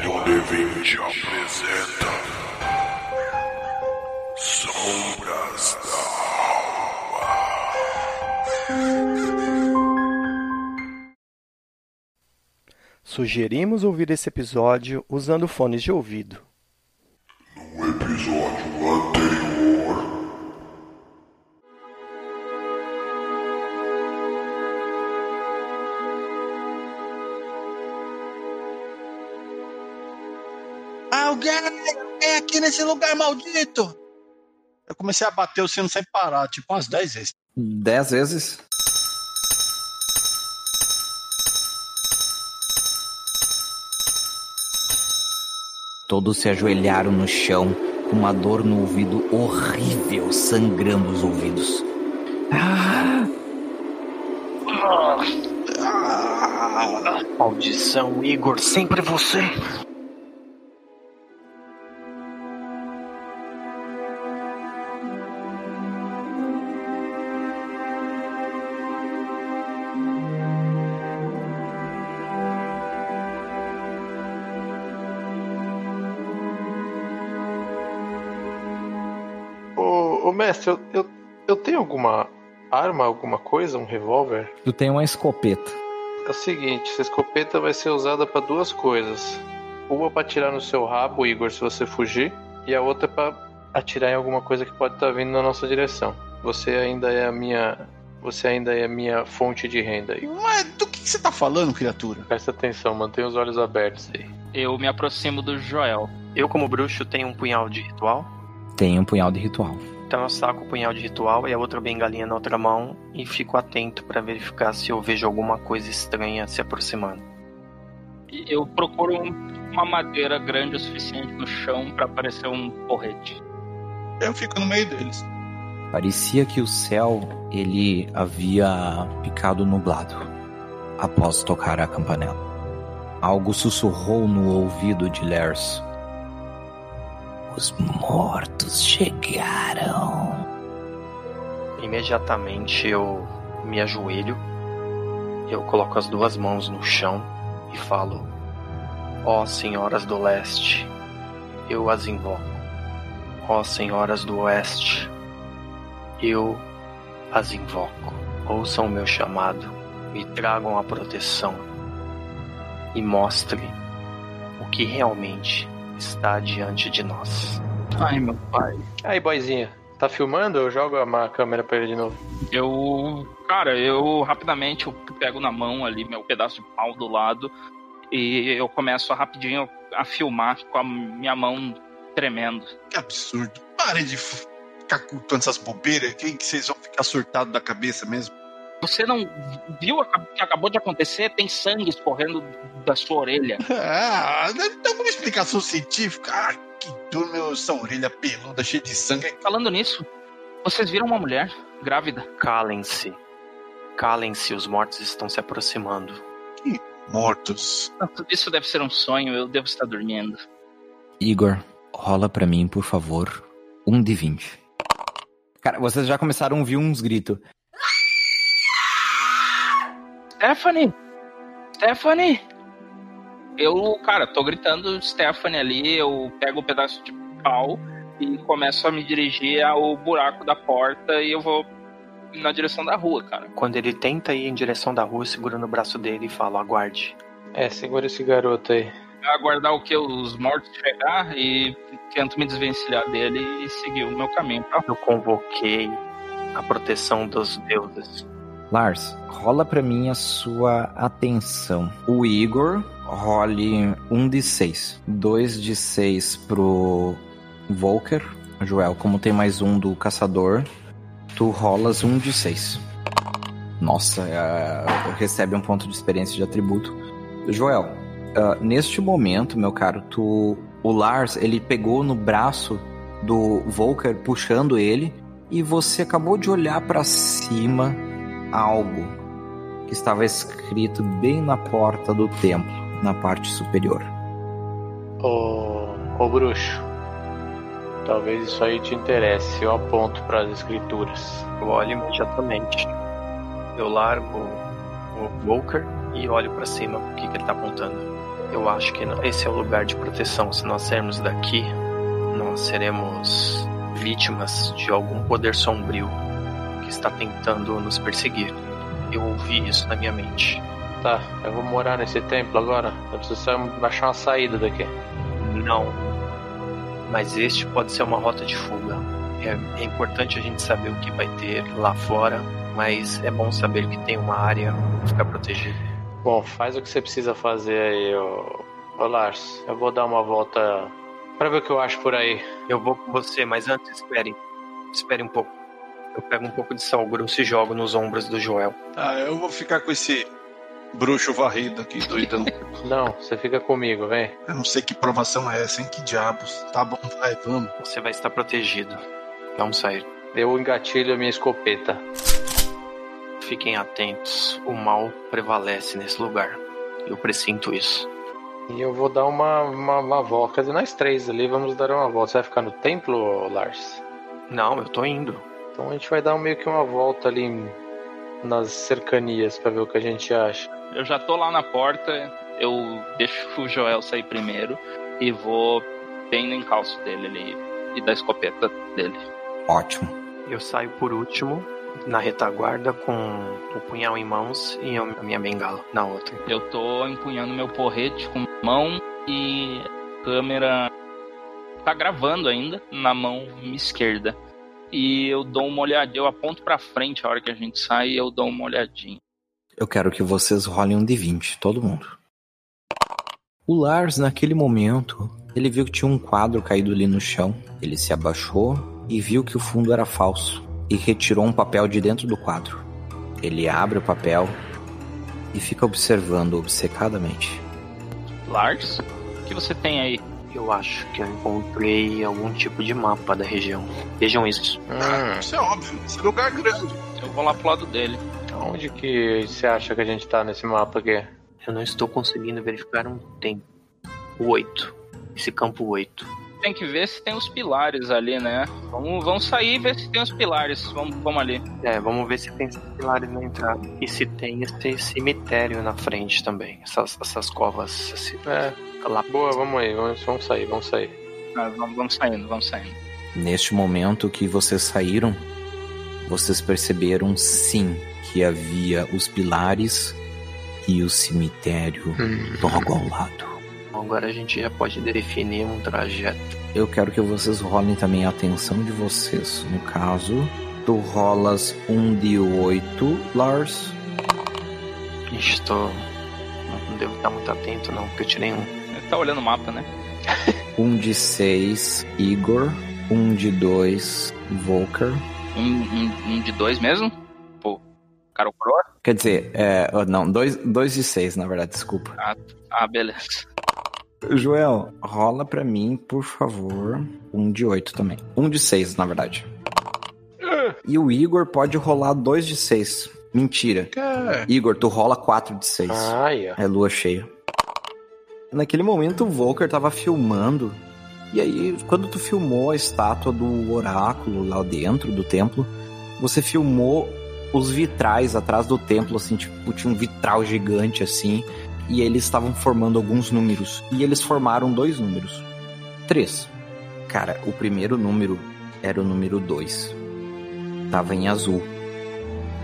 Episódio D20 apresenta Sombras da Sugerimos ouvir esse episódio usando fones de ouvido. Maldito! Eu comecei a bater o sino sem parar, tipo umas 10 vezes. Dez vezes? Todos se ajoelharam no chão, com uma dor no ouvido horrível, sangrando os ouvidos. Maldição, Igor, sempre você. Mestre, eu, eu, eu tenho alguma arma, alguma coisa, um revólver? Tu tem uma escopeta. É o seguinte, essa escopeta vai ser usada pra duas coisas. Uma pra atirar no seu rabo, Igor, se você fugir, e a outra pra atirar em alguma coisa que pode estar vindo na nossa direção. Você ainda é a minha, você ainda é a minha fonte de renda, Igor. Mas do que, que você tá falando, criatura? Presta atenção, mantenha os olhos abertos aí. Eu me aproximo do Joel. Eu, como bruxo, tenho um punhal de ritual. Tem um punhal de ritual. Então eu saco o punhal de ritual e a outra bengalinha na outra mão e fico atento pra verificar se eu vejo alguma coisa estranha se aproximando. E Eu procuro um- uma madeira grande o suficiente no chão pra parecer um porrete. Eu fico no meio deles. Parecia que o céu ele havia ficado nublado após tocar a campanela. Algo sussurrou no ouvido de Lers. Os mortos chegaram. Imediatamente eu me ajoelho, eu coloco as duas mãos no chão e falo: Ó senhoras do leste, eu as invoco. Ó senhoras do oeste, eu as invoco. Ouçam o meu chamado, me tragam a proteção e mostre o que realmente está diante de nós. Ai, meu pai. Aí, boizinha, tá filmando? Eu jogo a câmera pra ele de novo. Eu. Cara, eu rapidamente eu pego na mão ali meu pedaço de pau do lado e eu começo a rapidinho a filmar com a minha mão tremendo. Que absurdo. Parem de ficar cultuando essas bobeiras. Quem que vocês vão ficar surtados da cabeça mesmo? Você não viu o que acabou de acontecer? Tem sangue escorrendo da sua orelha. Ah, então uma explicação científica. Ah, que dor, meu, essa orelha peluda, cheia de sangue. Falando nisso, vocês viram uma mulher grávida? Calem-se. Calem-se, os mortos estão se aproximando. Mortos. Ah, Tudo isso deve ser um sonho, eu devo estar dormindo. Igor, rola pra mim, por favor, um de 20. Cara, vocês já começaram a ouvir uns gritos. Stephanie! Stephanie! Eu, cara, tô gritando Stephanie ali, eu pego um pedaço de pau e começo a me dirigir ao buraco da porta e eu vou na direção da rua, cara. Quando ele tenta ir em direção da rua, segura no braço dele e fala: aguarde. É, segura esse garoto aí. Aguardar o que? Os mortos chegar e tento me desvencilhar dele e seguir o meu caminho pra Eu convoquei a proteção dos deuses. Lars, rola pra mim a sua atenção. O Igor, role um de 6. Dois de 6 pro Volker. Joel, como tem mais um do caçador, tu rolas um de 6. Nossa, é, recebe um ponto de experiência de atributo. Joel, ah, neste momento, meu caro, tu, o Lars, ele pegou no braço do Volker, puxando ele, e você acabou de olhar pra cima algo que estava escrito bem na porta do templo, na parte superior. Ô, ô bruxo, talvez isso aí te interesse. Eu aponto para as escrituras. Eu olho imediatamente. Eu largo o Walker e olho pra cima o que, que ele tá apontando. Eu acho que esse é o lugar de proteção. Se nós sairmos daqui, nós seremos vítimas de algum poder sombrio está tentando nos perseguir. Eu ouvi isso na minha mente. Tá, eu vou morar nesse templo agora. Eu preciso só achar uma saída daqui. Não. Mas este pode ser uma rota de fuga. É, é importante a gente saber o que vai ter lá fora, mas é bom saber que tem uma área pra ficar protegido. Bom, faz o que você precisa fazer aí, ô, ô Lars. Eu vou dar uma volta pra ver o que eu acho por aí. Eu vou com você, mas antes espere. Espere um pouco. Eu pego um pouco de sal grosso e jogo nos ombros do Joel. Ah, eu vou ficar com esse bruxo varrido aqui, doidão. Não, você fica comigo, vem. Eu não sei que provação é essa, hein? Que diabos. Tá bom, vai, vamos. Você vai estar protegido. Vamos sair. Eu engatilho a minha escopeta. Fiquem atentos. O mal prevalece nesse lugar. Eu presinto isso. E eu vou dar uma, uma, uma volta. Quer dizer, nós três ali vamos dar uma volta. Você vai ficar no templo, Lars? Não, eu tô indo. Então a gente vai dar meio que uma volta ali nas cercanias pra ver o que a gente acha. Eu já tô lá na porta, eu deixo o Joel sair primeiro e vou bem no encalço dele ali e da escopeta dele. Ótimo. Eu saio por último, na retaguarda, com o punhal em mãos e a minha bengala na outra. Eu tô empunhando meu porrete com mão e a câmera tá gravando ainda na mão esquerda. E eu dou uma olhadinha, eu aponto pra frente a hora que a gente sai e eu dou uma olhadinha. Eu quero que vocês rolem um de 20, todo mundo. O Lars, naquele momento, ele viu que tinha um quadro caído ali no chão. Ele se abaixou e viu que o fundo era falso e retirou um papel de dentro do quadro. Ele abre o papel e fica observando obcecadamente. Lars, o que você tem aí? Eu acho que eu encontrei algum tipo de mapa da região. Vejam isso. Hum, Isso é óbvio, esse lugar é grande. Eu vou lá pro lado dele. onde que você acha que a gente tá nesse mapa aqui? Eu não estou conseguindo verificar um tempo. O 8. Esse campo 8. Tem que ver se tem os pilares ali, né? Vamos, vamos sair e ver se tem os pilares. Vamos, vamos ali. É, vamos ver se tem esses pilares na entrada. E se tem esse cemitério na frente também. Essas, essas covas. Esse, É, lá. boa, vamos aí, vamos, vamos sair, vamos sair. Ah, vamos, vamos saindo, vamos saindo. Neste momento que vocês saíram, vocês perceberam sim que havia os pilares e o cemitério logo ao lado. Agora a gente já pode definir um trajeto. Eu quero que vocês rolem também a atenção de vocês. No caso, tu rolas um de 8, Lars. Estou. Não devo estar muito atento, não, porque eu tirei um. Ele tá olhando o mapa, né? Um de 6, Igor. Um de 2, Volker. Um, um, um de dois mesmo? Pô, Croa? Quer dizer, é, não, dois, dois de 6, na verdade, desculpa. Ah, beleza. Joel, rola pra mim, por favor. Um de 8 também. Um de 6, na verdade. E o Igor pode rolar dois de 6. Mentira. É, Igor, tu rola 4 de 6. Ai, ó. É lua cheia. Naquele momento o Volker tava filmando. E aí, quando tu filmou a estátua do oráculo lá dentro do templo, você filmou os vitrais atrás do templo, assim, tipo, tinha um vitral gigante assim. E eles estavam formando alguns números. E eles formaram dois números. Três. Cara, o primeiro número era o número 2. Tava em azul.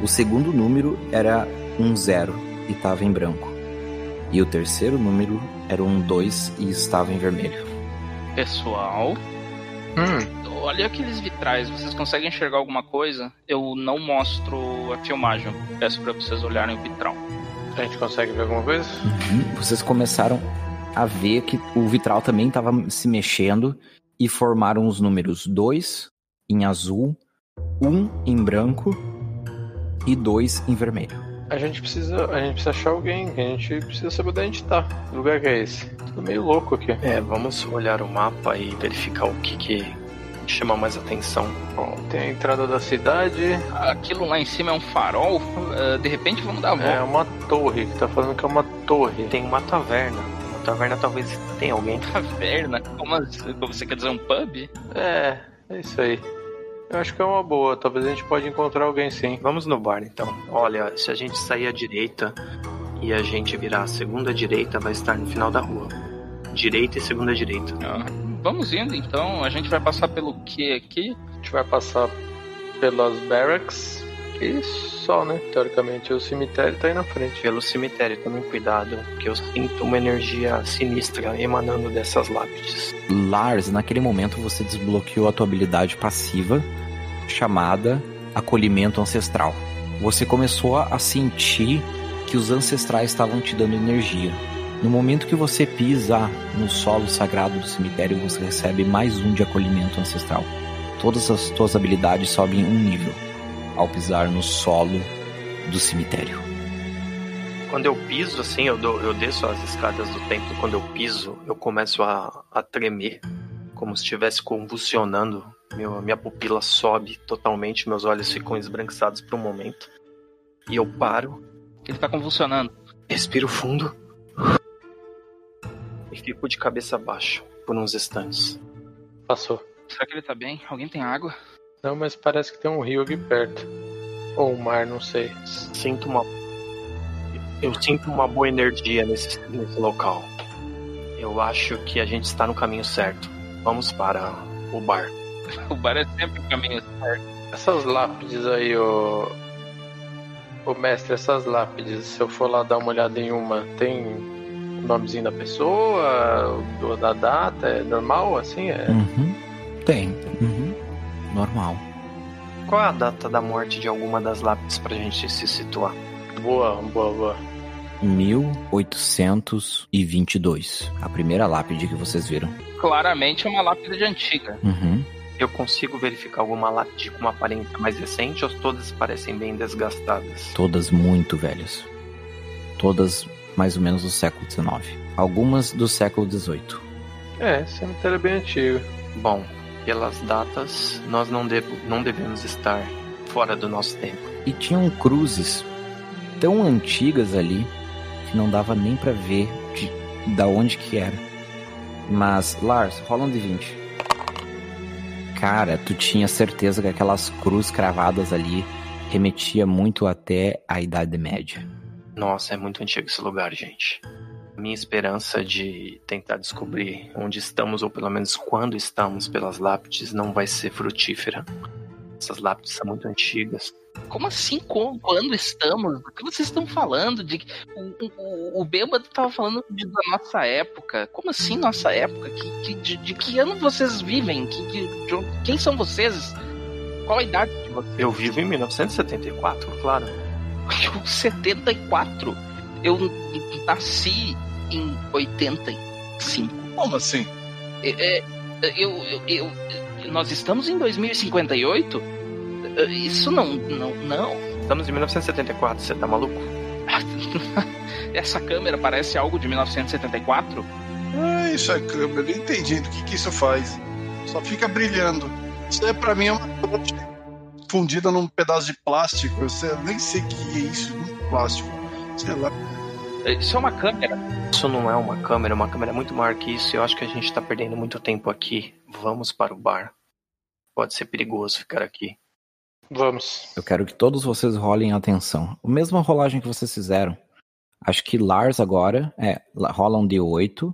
O segundo número era um zero e tava em branco. E o terceiro número era um 2 e estava em vermelho. Pessoal, Hum, olha aqueles vitrais. Vocês conseguem enxergar alguma coisa? Eu não mostro a filmagem. Peço pra vocês olharem o vitral. A gente consegue ver alguma coisa? Uhum. Vocês começaram a ver que o vitral também estava se mexendo e formaram os números 2 em azul, 1 um em branco e 2 em vermelho. A gente precisa, a gente precisa achar alguém, a gente precisa saber onde a gente tá. Que lugar que é esse? Tudo meio louco aqui. É, vamos olhar o mapa e verificar o que, que chama mais atenção. Bom, tem a entrada da cidade, Aquilo lá em cima é um farol. eh, de repente vamos dar a volta. é uma torre, que tá falando que é uma torre. Tem uma taverna. Uma taverna talvez tenha alguém. Taverna? Como assim? Você quer dizer um pub? É, é isso aí. Eu acho que é uma boa, talvez a gente pode encontrar alguém sim. Vamos no bar então. Olha, se a gente sair à direita, e a gente virar a segunda direita, vai estar no final da rua. Direita e segunda direita. Ah, Vamos indo então, a gente vai passar pelo que aqui? A gente vai passar pelas barracks e só, né? Teoricamente, o cemitério tá aí na frente. Pelo cemitério, tomem cuidado, que eu sinto uma energia sinistra emanando dessas lápides. Lars, naquele momento você desbloqueou a tua habilidade passiva chamada Acolhimento Ancestral. Você começou a sentir que os ancestrais estavam te dando energia. No momento que você pisa no solo sagrado do cemitério, você recebe mais um de acolhimento ancestral. Todas as tuas habilidades sobem um nível ao pisar no solo do cemitério. Quando eu piso, assim, eu, dou, eu desço as escadas do templo, quando eu piso, eu começo a, a tremer, como se estivesse convulsionando. Meu, minha pupila sobe totalmente, meus olhos ficam esbranquiçados por um momento. E eu paro, Ele tá convulsionando. respiro fundo e fico de cabeça baixa por uns instantes. Passou. Será que ele tá bem? Alguém tem água? Não, mas parece que tem um rio aqui perto. Ou um mar, não sei. Sinto uma. Eu sinto uma boa energia nesse, nesse local. Eu acho que a gente está no caminho certo. Vamos para o bar. O bar é sempre o caminho certo. Essas lápides aí, ô. Ô mestre, essas lápides, se eu for lá dar uma olhada em uma, tem o nomezinho da pessoa, do- da data, é normal assim? É. Uhum. Tem. Uhum. Normal. Qual é a data da morte de alguma das lápides pra gente se situar? Boa, boa, boa. 1822. A primeira lápide que vocês viram. Claramente é uma lápide de antiga. Uhum. Eu consigo verificar alguma lápide com uma aparência mais recente ou todas parecem bem desgastadas? Todas muito velhas. Todas mais ou menos do século XIX. Algumas do século XVIII. É, cemitério é bem antigo. Bom, pelas datas, nós não, devo, não devemos estar fora do nosso tempo. E tinham cruzes tão antigas ali que não dava nem pra ver de, da onde que era. Mas, Lars, rola um de 20. Cara, tu tinha certeza que aquelas cruzes cravadas ali remetia muito até a Idade Média. Nossa, é muito antigo esse lugar, gente. Minha esperança de tentar descobrir onde estamos, ou pelo menos quando estamos pelas lápides, não vai ser frutífera. Essas lápides são muito antigas. Como assim? Como, quando estamos? O que vocês estão falando? De, o, o, o bêbado tava falando de, da nossa época. Como assim nossa época? Que, que- de, de que ano vocês vivem? Que, de quem são vocês? Qual a idade de vocês? Eu vivo em 1974, claro. Eu, 74. Eu nasci em 85. Como assim? É, é, eu, eu, eu- nós estamos em 2058? É, Isso não, não, não. Estamos em 1974, você tá maluco? Essa câmera parece algo de 1974? Ah, isso é câmera. Eu entendi do que, que isso faz. Só fica brilhando. Isso aí pra mim é uma torre fundida num pedaço de plástico. Eu, sei, eu nem sei o que é isso, um plástico. Sei lá. Isso é uma câmera. Isso não é uma câmera, uma câmera é muito maior que isso. Eu acho que a gente tá perdendo muito tempo aqui. Vamos para o bar. Pode ser perigoso ficar aqui. Vamos. Eu quero que todos vocês rolem atenção. A mesma rolagem que vocês fizeram. Acho que Lars agora é la- rola um D8.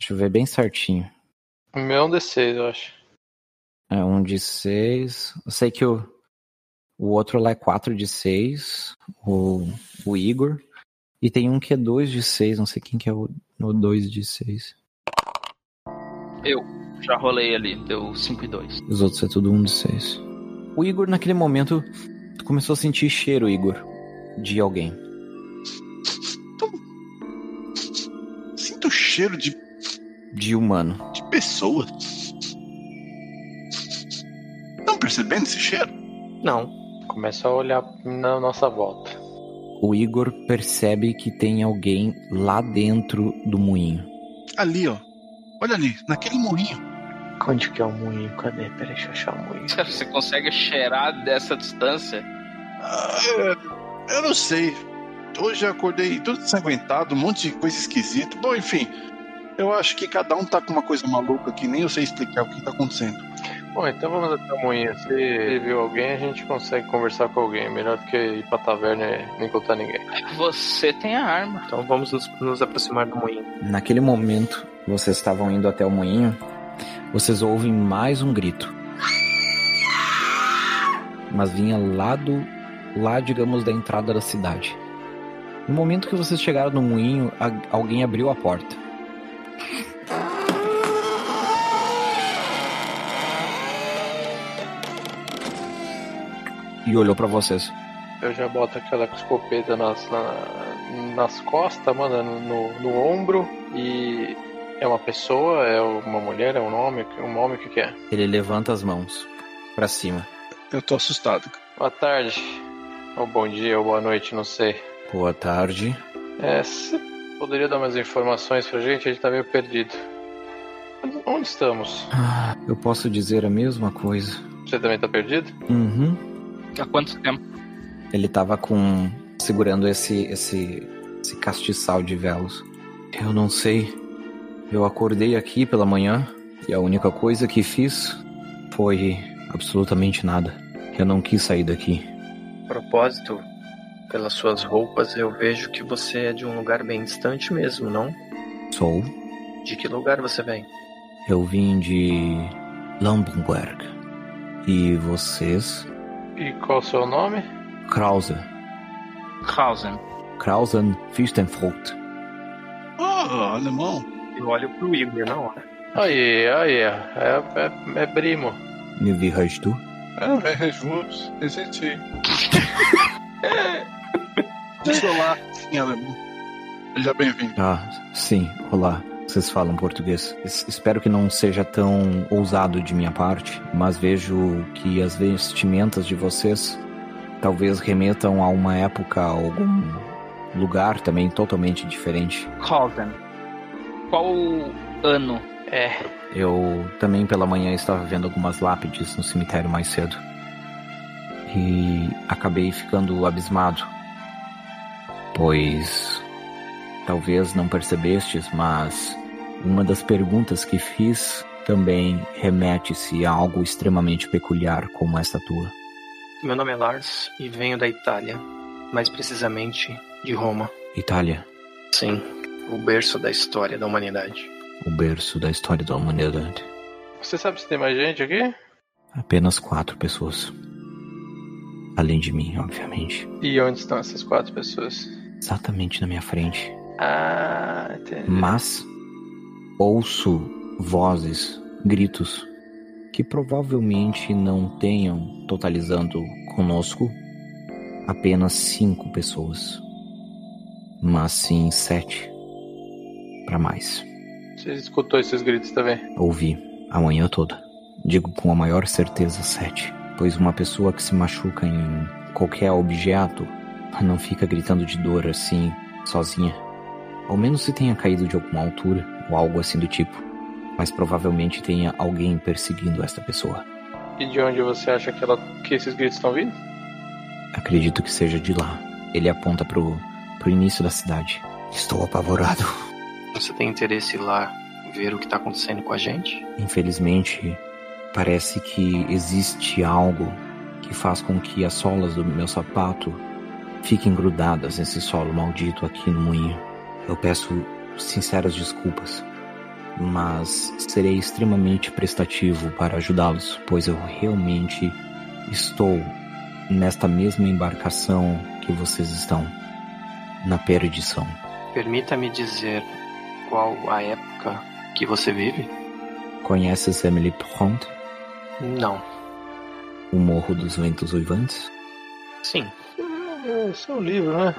Deixa eu ver bem certinho. O meu é um D6, eu acho. É um de 6. Eu sei que o, o outro lá é 4 de 6. O, o Igor. E tem um que é 2 de 6. Não sei quem que é o, o 2 de 6. Já rolei ali, deu 5 e 2. Os outros é tudo 1 um de 6. O Igor, naquele momento, tu começou a sentir cheiro, Igor, de alguém. Sinto o cheiro de, De humano. de pessoa. Percebendo esse cheiro? Não. Começa a olhar na nossa volta. O Igor percebe que tem alguém lá dentro do moinho. Ali, ó. Olha ali, naquele moinho. Onde que é o moinho? Cadê? Peraí, deixa eu achar o moinho. Você consegue cheirar dessa distância? Ah, eu não sei. Hoje eu acordei todo ensanguentado, um monte de coisa esquisita. Bom, enfim. Eu acho que cada um tá com uma coisa maluca que nem eu sei explicar o que tá acontecendo. Bom, então vamos até o moinho. Se viu alguém, a gente consegue conversar com alguém. Melhor do que ir pra taverna e nem encontrar ninguém. Você tem a arma. Então vamos nos, nos aproximar do moinho. Naquele momento, vocês estavam indo até o moinho, vocês ouvem mais um grito. Mas vinha lá do. lá, digamos, da entrada da cidade. No momento que vocês chegaram no moinho, a- alguém abriu a porta. E olhou pra vocês. Eu já boto aquela escopeta nas, na- nas costas, mano, no, no ombro. E é uma pessoa, é uma mulher, é um homem, um homem, o que, que é? Ele levanta as mãos pra cima. Eu tô assustado. Boa tarde, ou bom dia, ou boa noite, não sei. Boa tarde. É, você poderia dar mais informações pra gente? A gente tá meio perdido. Onde estamos? Ah, eu posso dizer a mesma coisa. Você também tá perdido? Uhum. Há quanto tempo? Ele tava com. segurando esse. esse. esse castiçal de velos. Eu não sei. Eu acordei aqui pela manhã e a única coisa que fiz foi absolutamente nada. Eu não quis sair daqui. Propósito, pelas suas roupas, eu vejo que você é de um lugar bem distante mesmo, não? Sou. De que lugar você vem? Eu vim de. Lampenberg. E vocês? E qual o seu nome? Krause. Hausen. Krausen Fichtenfrucht. Ah, alemão. Eu olho pro Igor na hora. Aí, aí, é, é, é primo. Me wie heißt du? É, é Jesus. Existe. Diz olá em alemão. Seja bem-vindo. Ah, sim, olá. Vocês falam português. Es- espero que não seja tão ousado de minha parte, mas vejo que as vestimentas de vocês talvez remetam a uma época, a algum lugar também totalmente diferente. Hausen. Qual ano? É, Eu também pela manhã estava vendo algumas lápides no cemitério mais cedo. E acabei ficando abismado. Pois talvez não percebestes, mas uma das perguntas que fiz também remete-se a algo extremamente peculiar como esta tua. Meu nome é Lars e venho da Itália, mais precisamente de Roma. Itália, Sim, o berço da história da humanidade. o berço da história da humanidade. você sabe se tem mais gente aqui? Apenas quatro pessoas. Além de mim, obviamente. E onde estão essas quatro pessoas? Exatamente na minha frente. Ah, entendi. Mas ouço vozes, gritos que provavelmente não tenham, totalizando conosco, apenas cinco pessoas, mas sim sete para mais. Você escutou esses gritos também? Ouvi a manhã toda. Digo com a maior certeza sete, pois uma pessoa que se machuca em qualquer objeto não fica gritando de dor assim, sozinha. Ao menos se tenha caído de alguma altura ou algo assim do tipo. Mas provavelmente tenha alguém perseguindo esta pessoa. E de onde você acha que, ela, que esses gritos estão vindo? Acredito que seja de lá. Ele aponta pro, pro início da cidade. Estou apavorado. Você tem interesse em ir lá ver o que tá acontecendo com a gente? Infelizmente, parece que existe algo que faz com que as solas do meu sapato fiquem grudadas nesse solo maldito aqui no moinho. Eu peço sinceras desculpas, mas serei extremamente prestativo para ajudá-los, pois eu realmente estou nesta mesma embarcação que vocês estão, na perdição. Permita-me dizer qual a época que você vive? Conheces Emily Pront, Não. o Morro dos Ventos Uivantes? Sim. É, Esse é um livro, né?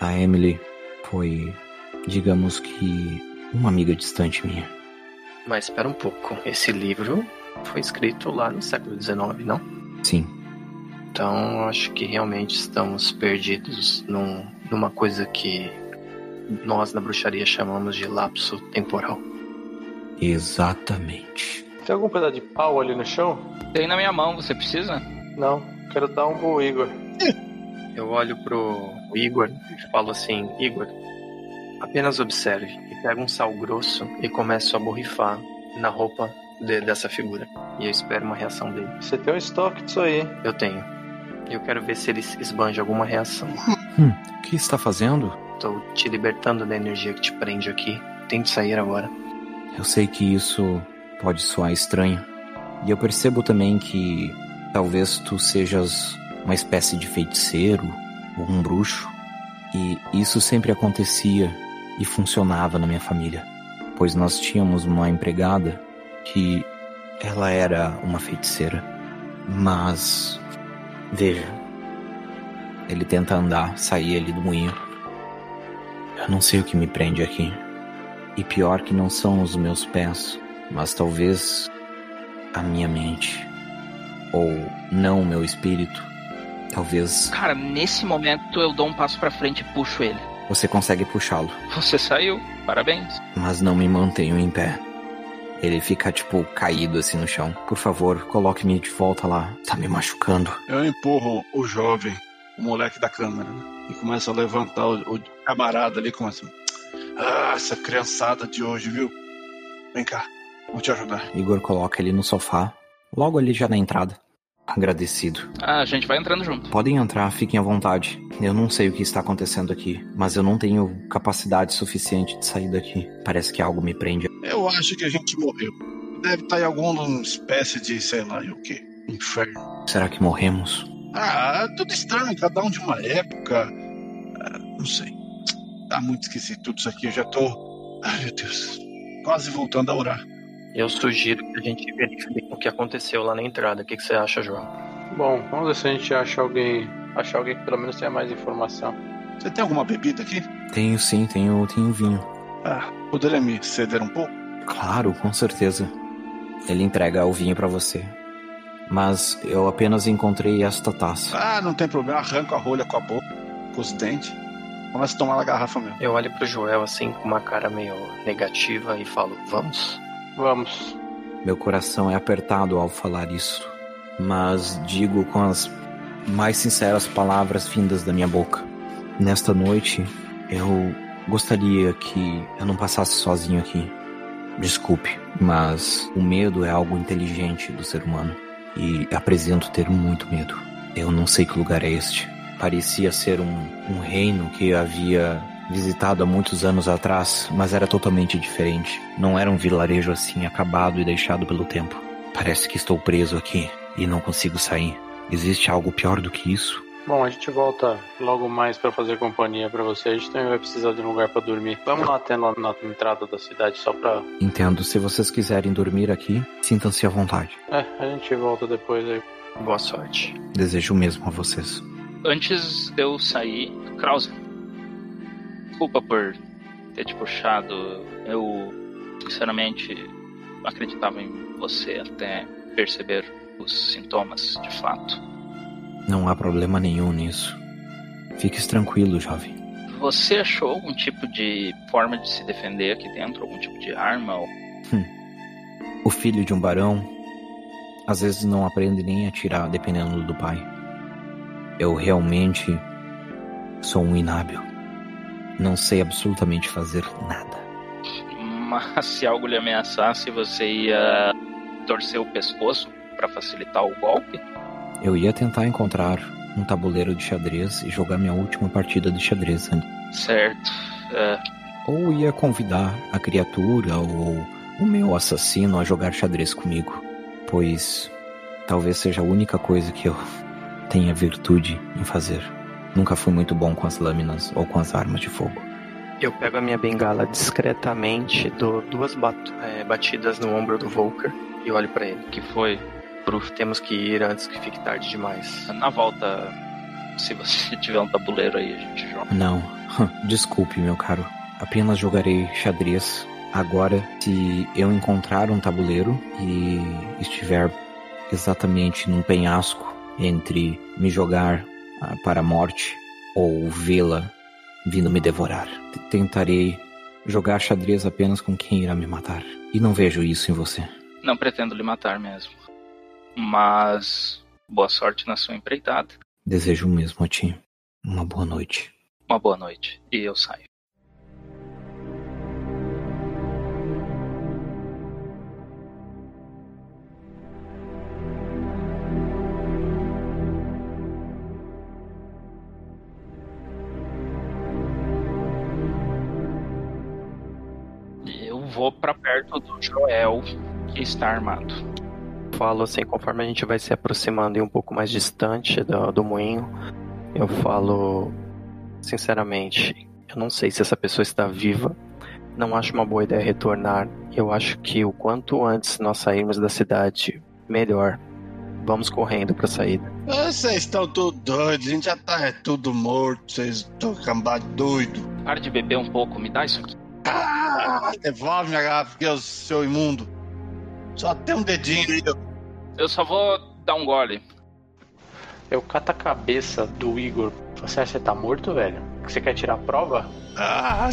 A Emily foi, digamos que, uma amiga distante minha. Mas espera um pouco. Esse livro foi escrito lá no século XIX, não? Sim, Então acho que realmente estamos perdidos num, numa coisa que nós na bruxaria chamamos de lapso temporal. exatamente. Tem algum pedaço de pau ali no chão? Tem na minha mão, você precisa? Não. Quero dar um pro Igor. Eu olho pro Igor e falo assim, Igor, Apenas observe e pego um sal grosso e começo a borrifar na roupa de- dessa figura. E eu espero uma reação dele. Você tem um estoque disso aí. Eu tenho. Eu quero ver se ele esbanja alguma reação. O que está fazendo? Tô te libertando da energia que te prende aqui. Tente sair agora. Eu sei que isso pode soar estranho. E eu percebo também que talvez tu sejas uma espécie de feiticeiro ou um bruxo. E isso sempre acontecia e funcionava na minha família. Pois nós tínhamos uma empregada que ela era uma feiticeira. Mas veja, ele tenta andar, sair ali do moinho. Eu não sei o que me prende aqui. E pior que não são os meus pés, mas talvez a minha mente. Ou não o meu espírito. Talvez Cara, nesse momento eu dou um passo pra frente e puxo ele. você consegue puxá-lo, Você saiu, parabéns. mas não me mantenho em pé. Ele fica, tipo, caído assim no chão. Por favor, coloque-me de volta lá. Tá me machucando. Eu empurro o jovem, o moleque da câmera, né? E começo a levantar o, o camarada ali, começa. Ah, essa criançada de hoje, viu? Vem cá, vou te ajudar. Igor coloca ele no sofá, logo ali já na entrada. Agradecido. Ah, a gente vai entrando junto. Podem entrar, fiquem à vontade. Eu não sei o que está acontecendo aqui, mas eu não tenho capacidade suficiente de sair daqui. Parece que algo me prende. Eu acho que a gente morreu. Deve estar em alguma espécie de, sei lá, e o quê? Inferno. Será que morremos? Ah, tudo estranho, cada um de uma época. Ah, não sei. Tá muito esquisito tudo isso aqui. Eu já tô. Ai, meu Deus. Quase voltando a orar. Eu sugiro que a gente verifique o que aconteceu lá na entrada. O que, que você acha, João? Bom, vamos ver se a gente acha alguém. Achar alguém que pelo menos tenha mais informação. Você tem alguma bebida aqui? Tenho sim, tenho, tenho vinho. Ah, poderia me ceder um pouco? Claro, com certeza. Ele entrega o vinho pra você. Mas eu apenas encontrei esta taça. Ah, não tem problema. Arranco a rolha com a boca, com os dentes. Começa a tomar na garrafa mesmo. Eu olho pro Joel assim com uma cara meio negativa e falo: Vamos? Vamos. Meu coração é apertado ao falar isso, mas digo com as mais sinceras palavras vindas da minha boca. Nesta noite, eu gostaria que eu não passasse sozinho aqui. Desculpe, mas o medo é algo inteligente do ser humano e apresento ter muito medo. Eu não sei que lugar é este. Parecia ser um, um reino que havia visitado há muitos anos atrás, mas era totalmente diferente. Não era um vilarejo assim acabado e deixado pelo tempo. Parece que estou preso aqui e não consigo sair. Existe algo pior do que isso? Bom, a gente volta logo mais pra fazer companhia pra você. A gente também vai precisar de um lugar pra dormir. Vamos lá até lá na entrada da cidade só pra. Entendo. Se vocês quiserem dormir aqui, sintam-se à vontade. É, a gente volta depois aí. Boa sorte. Desejo o mesmo a vocês. Antes de eu sair, Krause, desculpa por ter te puxado. Eu, sinceramente, acreditava em você até perceber os sintomas de fato. Não há problema nenhum nisso. Fiques tranquilo, jovem. Você achou algum tipo de forma de se defender aqui dentro? Algum tipo de arma? Ou... O filho de um barão às vezes não aprende nem a atirar dependendo do pai. Eu realmente sou um inábil. Não sei absolutamente fazer nada. Mas se algo lhe ameaçasse, você ia torcer o pescoço para facilitar o golpe? Eu ia tentar encontrar um tabuleiro de xadrez e jogar minha última partida de xadrez. Certo. É, Ou ia convidar a criatura ou o meu assassino a jogar xadrez comigo. Pois talvez seja a única coisa que eu tenha virtude em fazer. Nunca fui muito bom com as lâminas ou com as armas de fogo. Eu pego a minha bengala discretamente, dou duas bat- é, batidas no ombro do Volker e olho pra ele. que foi Proof, temos que ir antes que fique tarde demais. na volta. Se você tiver um tabuleiro aí, a gente joga. Não, desculpe, meu caro. Apenas jogarei xadrez agora se eu encontrar um tabuleiro e estiver exatamente num penhasco entre me jogar para a morte ou vê-la vindo me devorar. Tentarei jogar xadrez apenas com quem irá me matar. E não vejo isso em você. Não pretendo lhe matar mesmo. Mas boa sorte na sua empreitada. Desejo o mesmo a ti. Uma boa noite. Uma boa noite. E eu saio. Vou pra perto do Joel, que está armado. Falo assim, conforme a gente vai se aproximando e um pouco mais distante do, do moinho, eu falo sinceramente, eu não sei se essa pessoa está viva. Não acho uma boa ideia retornar. Eu acho que o quanto antes nós sairmos da cidade, melhor. Vamos correndo pra saída. Vocês estão tudo doidos, a gente já tá é tudo morto, vocês estão cambados doido. Para de beber um pouco, me dá isso aqui. Ah, devolve minha garrafa, é seu imundo. Só tem um dedinho aí. Eu só vou dar um gole. Eu cato a cabeça do Igor. Você acha que você tá morto, velho? Que você quer tirar a prova? Ah,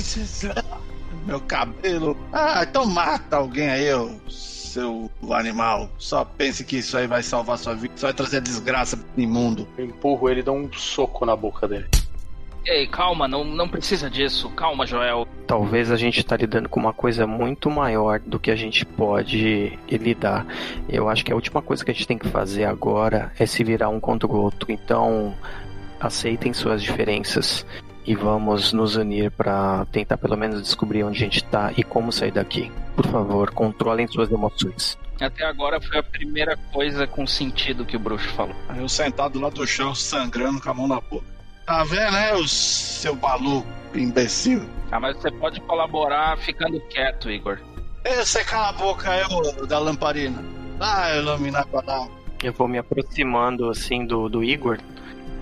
meu cabelo. Ah, então mata alguém aí, ô, seu animal. Só pense que isso aí vai salvar sua vida. Só vai trazer desgraça pro imundo. Eu empurro ele e dou um soco na boca dele. Ei, calma, não, não precisa disso. Calma, Joel. Talvez a gente tá lidando com uma coisa muito maior do que a gente pode lidar. Eu acho que a última coisa que a gente tem que fazer agora é se virar um contra o outro. Então, aceitem suas diferenças e vamos nos unir para tentar pelo menos descobrir onde a gente tá e como sair daqui. Por favor, controlem suas emoções. Até agora foi a primeira coisa com sentido que o bruxo falou. Eu sentado lá do chão, sangrando com a mão na boca. Tá vendo, né, o seu maluco, imbecil? Ah, mas você pode colaborar ficando quieto, Igor. Você cala a boca aí, ô, da lamparina. Ah, iluminar pra lá. Eu vou me aproximando assim do, do Igor,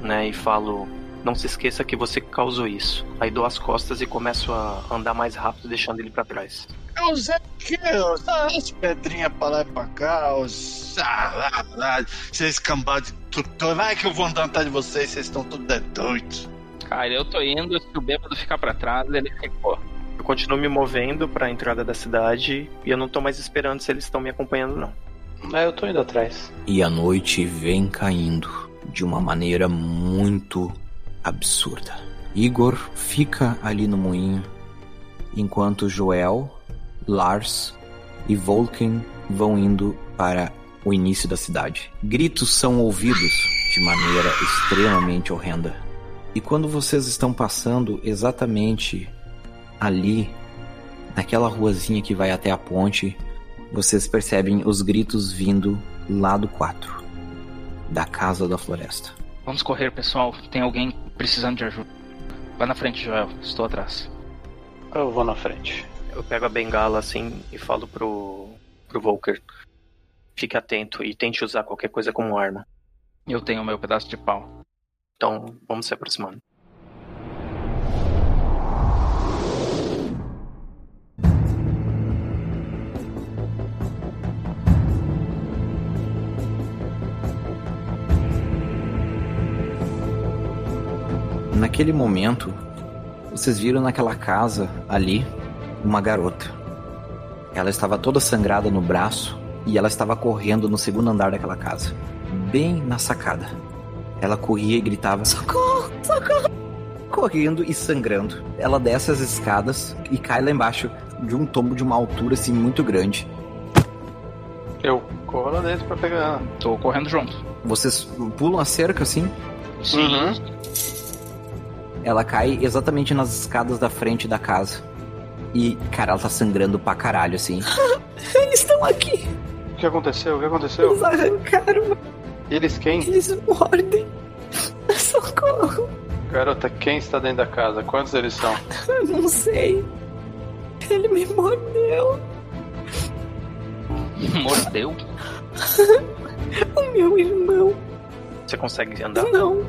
né, e falo: Não se esqueça que você causou isso. Aí dou as costas e começo a andar mais rápido, deixando ele pra trás. Eu sei que eu as pedrinhas pra lá e pra cá, os. Ah, lá, lá, vocês cambados de tutor. Vai que eu vou andar atrás de vocês, vocês estão tudo de doidos. Cara, eu tô indo, se o bêbado ficar pra trás, ele ficou. Eu continuo me movendo pra entrada da cidade e eu não tô mais esperando se eles estão me acompanhando, não. É, eu tô indo atrás. E a noite vem caindo de uma maneira muito absurda. Igor fica ali no moinho, enquanto Joel, Lars e Volken vão indo para o início da cidade. Gritos são ouvidos de maneira extremamente horrenda. E quando vocês estão passando exatamente ali, naquela ruazinha que vai até a ponte, vocês percebem os gritos vindo lá do 4, da Casa da Floresta. Vamos correr, pessoal. Tem alguém precisando de ajuda. Vai na frente, Joel. Estou atrás. Eu vou na frente. Eu pego a bengala assim e falo pro, pro Volker: Fique atento e tente usar qualquer coisa como arma. Eu tenho meu pedaço de pau. Então, vamos se aproximando. Naquele momento, vocês viram naquela casa ali uma garota. Ela estava toda sangrada no braço e ela estava correndo no segundo andar daquela casa, bem na sacada. Ela corria e gritava: Socorro! Socorro! Correndo e sangrando. Ela desce as escadas e cai lá embaixo de um tombo de uma altura assim muito grande. Eu corro lá dentro pra pegar ela. Tô correndo junto. Vocês pulam a cerca assim, Sim. Uhum. Ela cai exatamente nas escadas da frente da casa. E, cara, ela tá sangrando pra caralho, assim. Eles estão aqui. O que aconteceu? O que aconteceu? Eles arrancaram. Eles quem? Eles mordem. Socorro. Garota, quem está dentro da casa? Quantos eles são? Eu não sei. Ele me mordeu. Mordeu. O meu irmão. Você consegue andar? Não.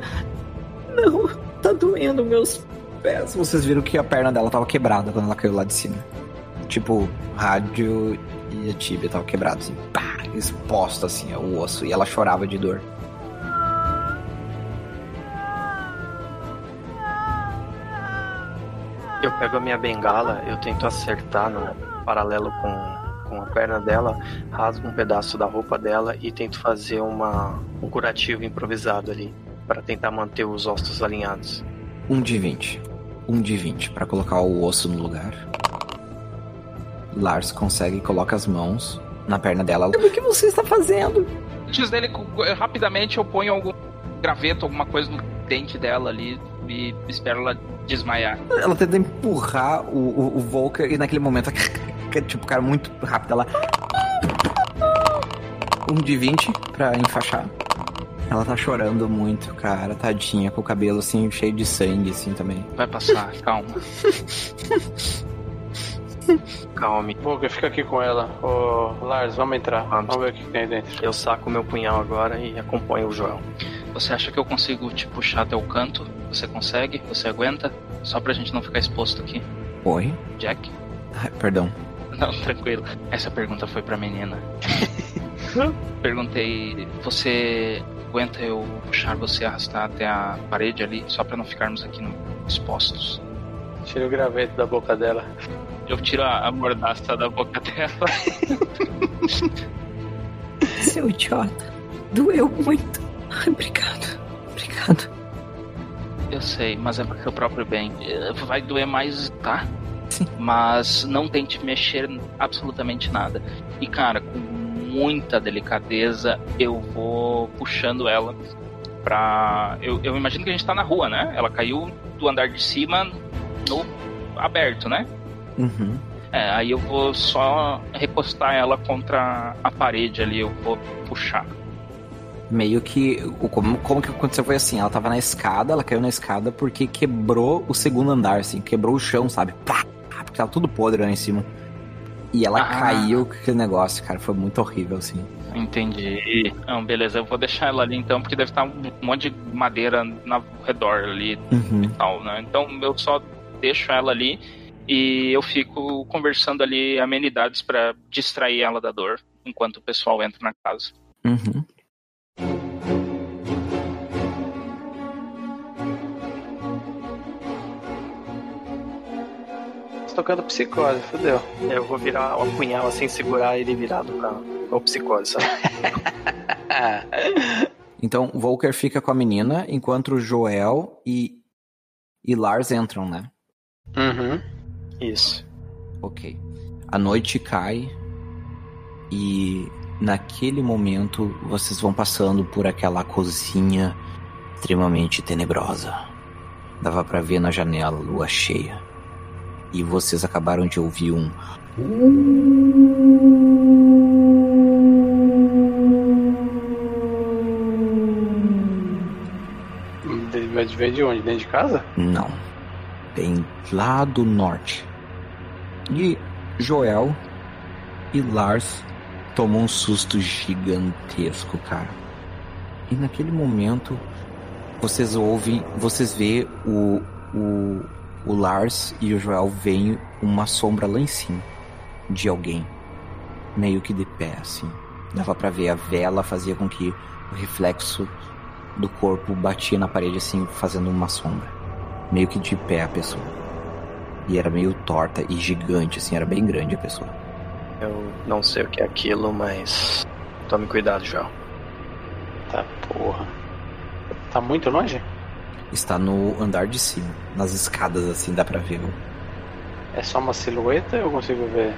Não. Tá doendo meus pés. Vocês viram que a perna dela tava quebrada quando ela caiu lá de cima. Tipo, rádio e a tíbia tava quebrado, assim, pá, exposta assim, o osso. E ela chorava de dor. Eu pego a minha bengala, eu tento acertar no paralelo com, com a perna dela, rasgo um pedaço da roupa dela e tento fazer uma, um curativo improvisado ali, para tentar manter os ossos alinhados. Um de 20. Um de 20 pra colocar o osso no lugar. Lars consegue e coloca as mãos na perna dela. O que você está fazendo? Antes dele, rapidamente eu ponho algum graveto, alguma coisa no dente dela ali e espero ela desmaiar. Ela tenta empurrar o, o, o Volker e naquele momento tipo, cara, muito rápido. Ela. Um de 20 pra enfaixar. Ela tá chorando muito, cara, tadinha, com o cabelo assim, cheio de sangue, assim também. Vai passar, calma. Calme. Volker, fica aqui com ela. Ô, Lars, vamos entrar. Vamos. Vamos ver o que tem aí dentro. Eu saco meu punhal agora e acompanho o Joel. Você acha que eu consigo te puxar até o canto? Você consegue? Você aguenta? Só pra gente não ficar exposto aqui. Oi? Jack? Ai, perdão. Não, tranquilo. Essa pergunta foi pra menina. Perguntei, você aguenta eu puxar você e arrastar até a parede ali, só pra não ficarmos aqui no- expostos? Tira o graveto da boca dela. Eu tiro a, a mordaça da boca dela. Seu idiota. Doeu muito. Obrigado. Obrigado. Eu sei, mas é pro seu próprio bem. Eh, Vai doer mais, tá? Sim. Mas não tente mexer absolutamente nada. E cara, com muita delicadeza, eu vou puxando ela pra. Eu, eu imagino que a gente tá na rua, né? Ela caiu do andar de cima no aberto, né? Uhum. É, aí eu vou só recostar ela contra a parede ali, eu vou puxar. Meio que. o- Como, como que aconteceu foi assim: ela tava na escada, ela caiu na escada porque quebrou o segundo andar, assim, quebrou o chão, sabe? Pá! Porque tava tudo podre lá em cima. E ela Ah. caiu com aquele negócio, cara. Foi muito horrível, assim. Entendi. Não, beleza, eu vou deixar ela ali então, porque deve estar um monte de madeira na- ao redor ali Uhum. e tal, né? Então eu só deixo ela ali e eu fico conversando ali amenidades pra distrair ela da dor enquanto o pessoal entra na casa. Uhum. Tocando psicose, fodeu. Eu vou virar o punhal assim, segurar ele virado pra o psicose, sabe? Então, Volker fica com a menina, enquanto Joel e, e Lars entram, né? Uhum. Isso. Ok. A noite cai e naquele momento vocês vão passando por aquela cozinha extremamente tenebrosa. Dava pra ver na janela a lua cheia. E vocês acabaram de ouvir um Mas veio de onde? Dentro de casa? Não. Tem lá do norte. E Joel e Lars tomam um susto gigantesco, cara. E naquele momento vocês ouvem, vocês vê o, o, o Lars e o Joel veem uma sombra lá em cima de alguém, meio que de pé assim. Dava pra ver a vela fazia com que o reflexo do corpo batia na parede assim, fazendo uma sombra. Meio que de pé a pessoa. E era meio torta e gigante, assim, era bem grande a pessoa. Eu não sei o que é aquilo, mas tome cuidado, Joel. Tá, porra. Tá muito longe? Está no andar de cima, nas escadas, assim, dá pra ver É só uma silhueta ou eu consigo ver?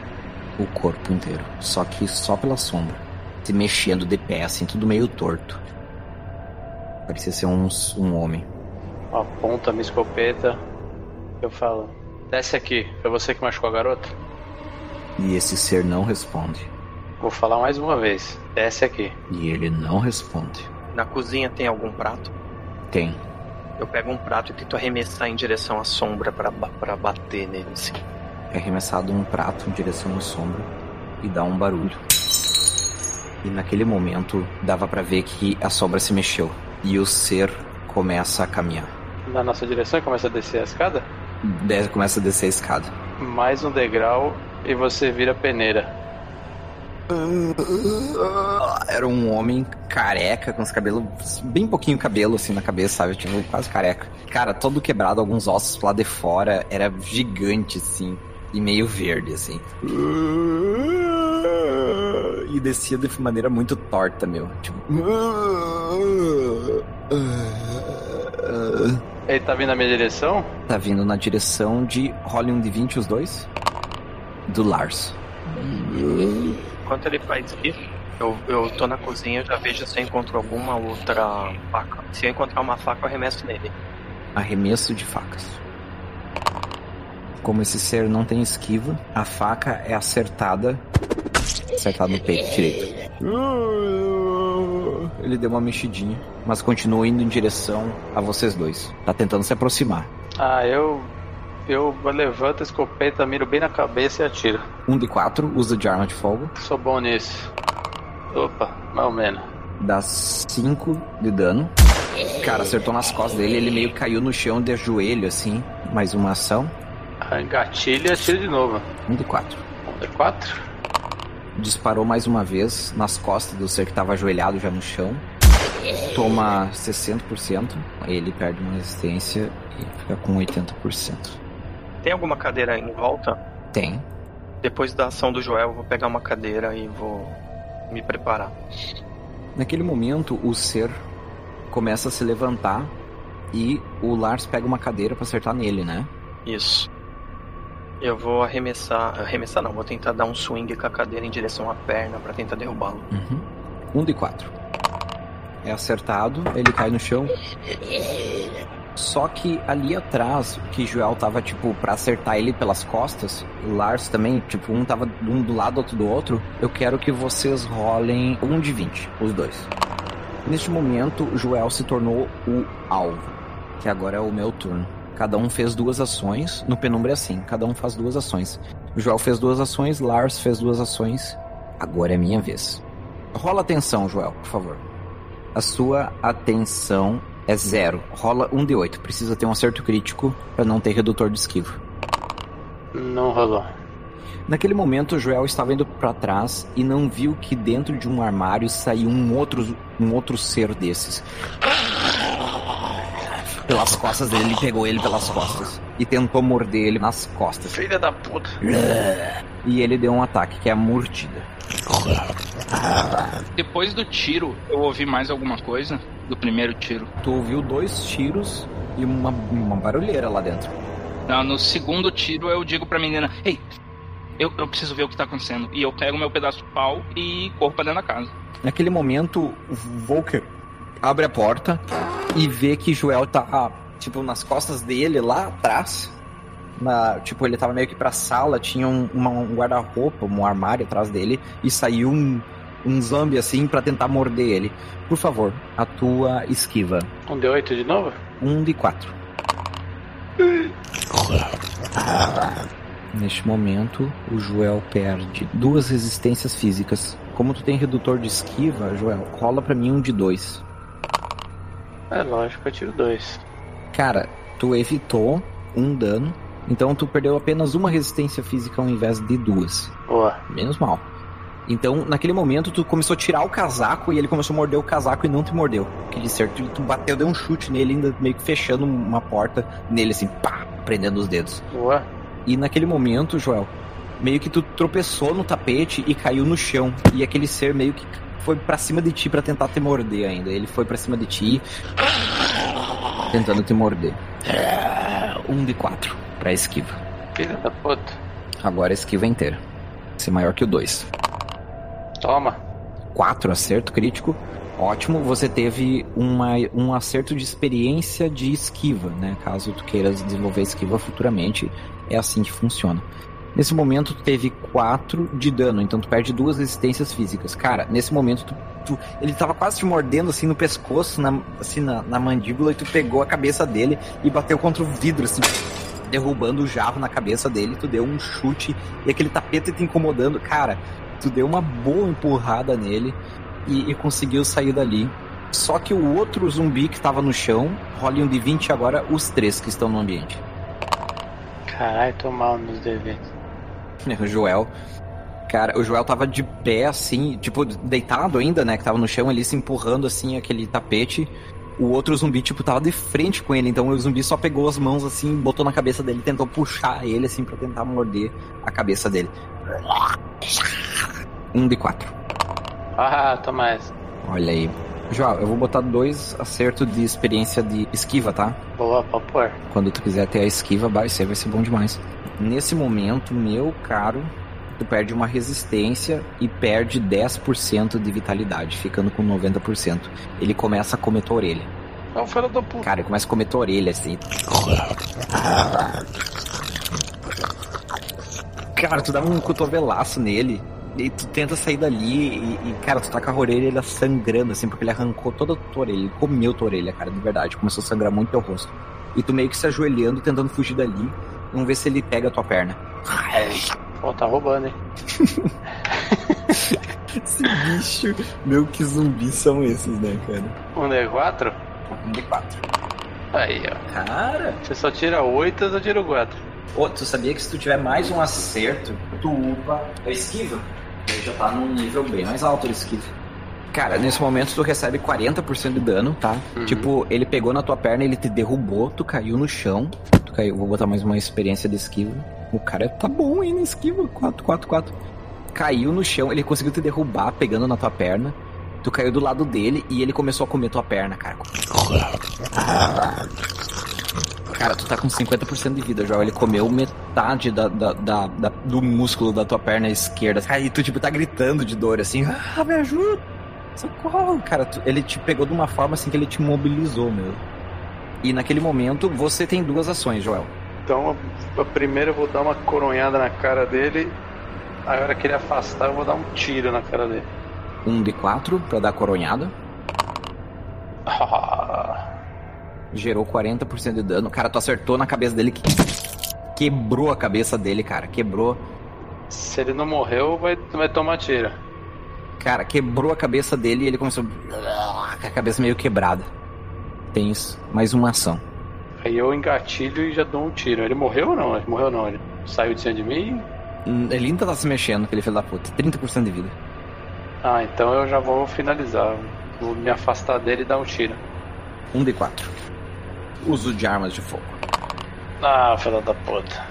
o corpo inteiro. Só que só pela sombra. Se mexendo de pé, assim, tudo meio torto. Parecia ser um, um homem. Aponta a minha escopeta. Eu falo: Desce aqui, foi você que machucou a garota? E esse ser não responde. Vou falar mais uma vez: Desce aqui. E ele não responde. Na cozinha tem algum prato? Tem. Eu pego um prato e tento arremessar em direção à sombra pra bater nele, assim. É arremessado um prato em direção à sombra e dá um barulho. E naquele momento dava pra ver que a sombra se mexeu e o ser começa a caminhar. Na nossa direção e começa a descer a escada? De- começa a descer a escada. Mais um degrau e você vira peneira. Era um homem careca, com os cabelos, bem pouquinho cabelo assim na cabeça, sabe? Tipo, quase careca. Cara, todo quebrado, alguns ossos lá de fora, era gigante assim, e meio verde assim. E descia de maneira muito torta, meu. Tipo. Ele tá vindo na minha direção? Tá vindo na direção de Role um de 20 os dois. Do Lars. Enquanto ele faz isso, eu, eu tô na cozinha, eu já vejo se eu encontro alguma outra faca. Se eu encontrar uma faca, eu arremesso nele. Arremesso de facas. Como esse ser não tem esquiva, a faca é acertada. Acertada no peito direito. Ele deu uma mexidinha, mas continua indo em direção a vocês dois. Tá tentando se aproximar. Ah, eu. Eu levanto a escopeta, miro bem na cabeça e atiro. Um de quatro, usa de arma de fogo. Sou bom nisso. Opa, mais ou menos. Dá 5 de dano. Cara, acertou nas costas dele, ele meio caiu no chão de joelho, assim. Mais uma ação. Engatilha e atiro de novo. Um de quatro. Um de quatro. Disparou mais uma vez nas costas do ser que tava ajoelhado já no chão. Toma 60%. Ele perde uma resistência e fica com 80%. Tem alguma cadeira em volta? Tem. Depois da ação do Joel, eu vou pegar uma cadeira e vou me preparar. Naquele momento, o ser começa a se levantar e o Lars pega uma cadeira pra acertar nele, né? Isso. Eu vou arremessar. Arremessar não, vou tentar dar um swing com a cadeira em direção à perna pra tentar derrubá-lo. Uhum. Um de quatro. É acertado, ele cai no chão. Só que ali atrás, que Joel tava, tipo, pra acertar ele pelas costas, Lars também, tipo, um tava um do lado, outro do outro, eu quero que vocês rolem um de 20, os dois. Neste momento, Joel se tornou o alvo, que agora é o meu turno. Cada um fez duas ações, no penumbra é assim, cada um faz duas ações. Joel fez duas ações, Lars fez duas ações, agora é minha vez. Rola atenção, Joel, por favor. A sua atenção é zero. Rola um de 8. Precisa ter um acerto crítico para não ter redutor de esquiva. Não rolou. Naquele momento, Joel estava indo para trás e não viu que dentro de um armário saiu um outro, um outro ser desses. Pelas costas dele, ele pegou ele pelas costas e tentou morder ele nas costas. Filha da puta. E ele deu um ataque, que é a mordida. Depois do tiro, eu ouvi mais alguma coisa do primeiro tiro. Tu ouviu dois tiros e uma, uma barulheira lá dentro. Não, no segundo tiro eu digo pra menina: Ei, eu, eu preciso ver o que tá acontecendo. E eu pego meu pedaço de pau e corro pra dentro da casa. Naquele momento, o Volker abre a porta e vê que Joel tá, tipo, nas costas dele, lá atrás. Na, tipo, ele tava meio que pra sala, tinha um, uma- um guarda-roupa, um armário atrás dele, e saiu um, um zombie assim pra tentar morder ele. Por favor, a tua esquiva. Um de 8 de novo? Um de quatro. Neste momento, o Joel perde duas resistências físicas. Como tu tem redutor de esquiva, Joel, rola pra mim um de dois. É lógico, eu tiro dois. Cara, tu evitou um dano, então tu perdeu apenas uma resistência física ao invés de duas. Boa. Menos mal. Então, naquele momento, tu começou a tirar o casaco e ele começou a morder o casaco e não te mordeu. Que de certo, tu bateu, deu um chute nele, ainda meio que fechando uma porta nele, assim, pá, prendendo os dedos. Boa. E naquele momento, Joel, meio que tu tropeçou no tapete e caiu no chão. E aquele ser meio que foi pra cima de ti pra tentar te morder ainda. Ele foi pra cima de ti, tentando te morder. Um de quatro pra esquiva. Filha da puta. Agora a esquiva inteira. Ser maior que o dois. Toma. 4 acerto crítico. Ótimo, você teve uma, um acerto de experiência de esquiva, né? Caso tu queiras desenvolver esquiva futuramente, é assim que funciona. Nesse momento, tu teve 4 de dano, então tu perde duas resistências físicas. Cara, nesse momento, tu, tu- ele tava quase te mordendo assim no pescoço, na, assim na, na mandíbula, e tu pegou a cabeça dele e bateu contra o vidro, assim, derrubando o jarro na cabeça dele. Tu deu um chute e aquele tapete te incomodando. Cara, tu deu uma boa empurrada nele e, e conseguiu sair dali. Só que o outro zumbi que tava no chão, role um de 20 agora, os três que estão no ambiente. Caralho, tô mal nos D20. O Joel. Cara, o Joel tava de pé, assim, tipo, deitado ainda, né? Que tava no chão ali, se empurrando, assim, aquele tapete. O outro zumbi, tipo, tava de frente com ele. Então o zumbi só pegou as mãos, assim, botou na cabeça dele, tentou puxar ele, assim, pra tentar morder a cabeça dele. Um de quatro. Ah, tô mais. Olha aí. Joel, eu vou botar dois acertos de experiência de esquiva, tá? Boa, pode pôr. Quando tu quiser ter a esquiva, vai ser, vai ser bom demais. Nesse momento, meu caro, tu perde uma resistência e perde 10% de vitalidade, ficando com 90%. Ele começa a comer tua orelha. É um filho da puta. Cara, ele começa a comer tua orelha, assim. Cara, tu dá um cotovelaço nele. E tu tenta sair dali e, e, cara, tu tá com a orelha ele sangrando, assim, porque ele arrancou toda a tua orelha, ele comeu tua orelha, cara, de verdade. Começou a sangrar muito teu rosto. E tu meio que se ajoelhando, tentando fugir dali. Vamos ver se ele pega a tua perna. Pô, tá roubando, hein? Esse bicho. Meu, que zumbis são esses, né, cara? Um D4? Um D4. Aí, ó. Cara. Você só tira 8, eu tiro 4. Ô, tu sabia que se tu tiver mais um acerto, tu upa a esquiva? Ele já tá num nível bem mais alto de esquiva. Cara, nesse momento tu recebe 40% de dano, tá? Uhum. Tipo, ele pegou na tua perna, ele te derrubou, tu caiu no chão. Tu caiu, vou botar mais uma experiência de esquiva. O cara tá bom aí na esquiva, 4, 4, 4. Caiu no chão, ele conseguiu te derrubar pegando na tua perna. Tu caiu do lado dele e ele começou a comer tua perna, cara. Cara, tu tá com 50% de vida, João. Ele comeu metade da, da, da- da- do músculo da tua perna esquerda. Aí tu, tipo, tá gritando de dor, assim. Ah, me ajuda! Socorro! Cara, ele te pegou de uma forma assim que ele te mobilizou, meu. E naquele momento, você tem duas ações, Joel. Então, a- a primeira eu vou dar uma coronhada na cara dele. A hora que ele afastar, eu vou dar um tiro na cara dele. Um de quatro pra dar coronhada. Ah, Gerou 40% de dano. Cara, tu acertou na cabeça dele que quebrou a cabeça dele, cara. Quebrou. se ele não morreu, vai, vai tomar tiro. Cara, quebrou a cabeça dele e ele começou com a cabeça meio quebrada. Tens mais uma ação. Aí eu engatilho e já dou um tiro. Ele morreu ou não? Ele morreu não. Ele saiu de cima de mim. Hum, Ele ainda tá se mexendo, aquele filho da puta. 30% de vida. Ah, então eu já vou finalizar. Vou me afastar dele e dar um tiro. Um de quatro. Uso de armas de fogo. Ah, filha da puta.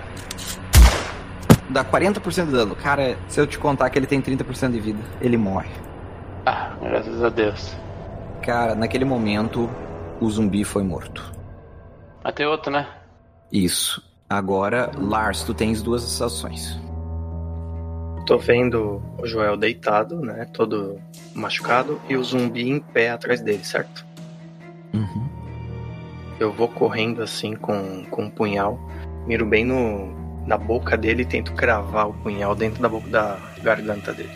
Dá 40% de dano. Cara, se eu te contar que ele tem 30% de vida, ele morre. Ah, graças a Deus. Cara, naquele momento, o zumbi foi morto. Mas tem outro, né? Isso. Agora, Lars, tu tens duas ações. Tô vendo o Joel deitado, né? Todo machucado, e o zumbi em pé atrás dele, certo? Uhum. Eu vou correndo assim com, com um punhal, miro bem no, na boca dele e tento cravar o punhal dentro da boca da garganta dele.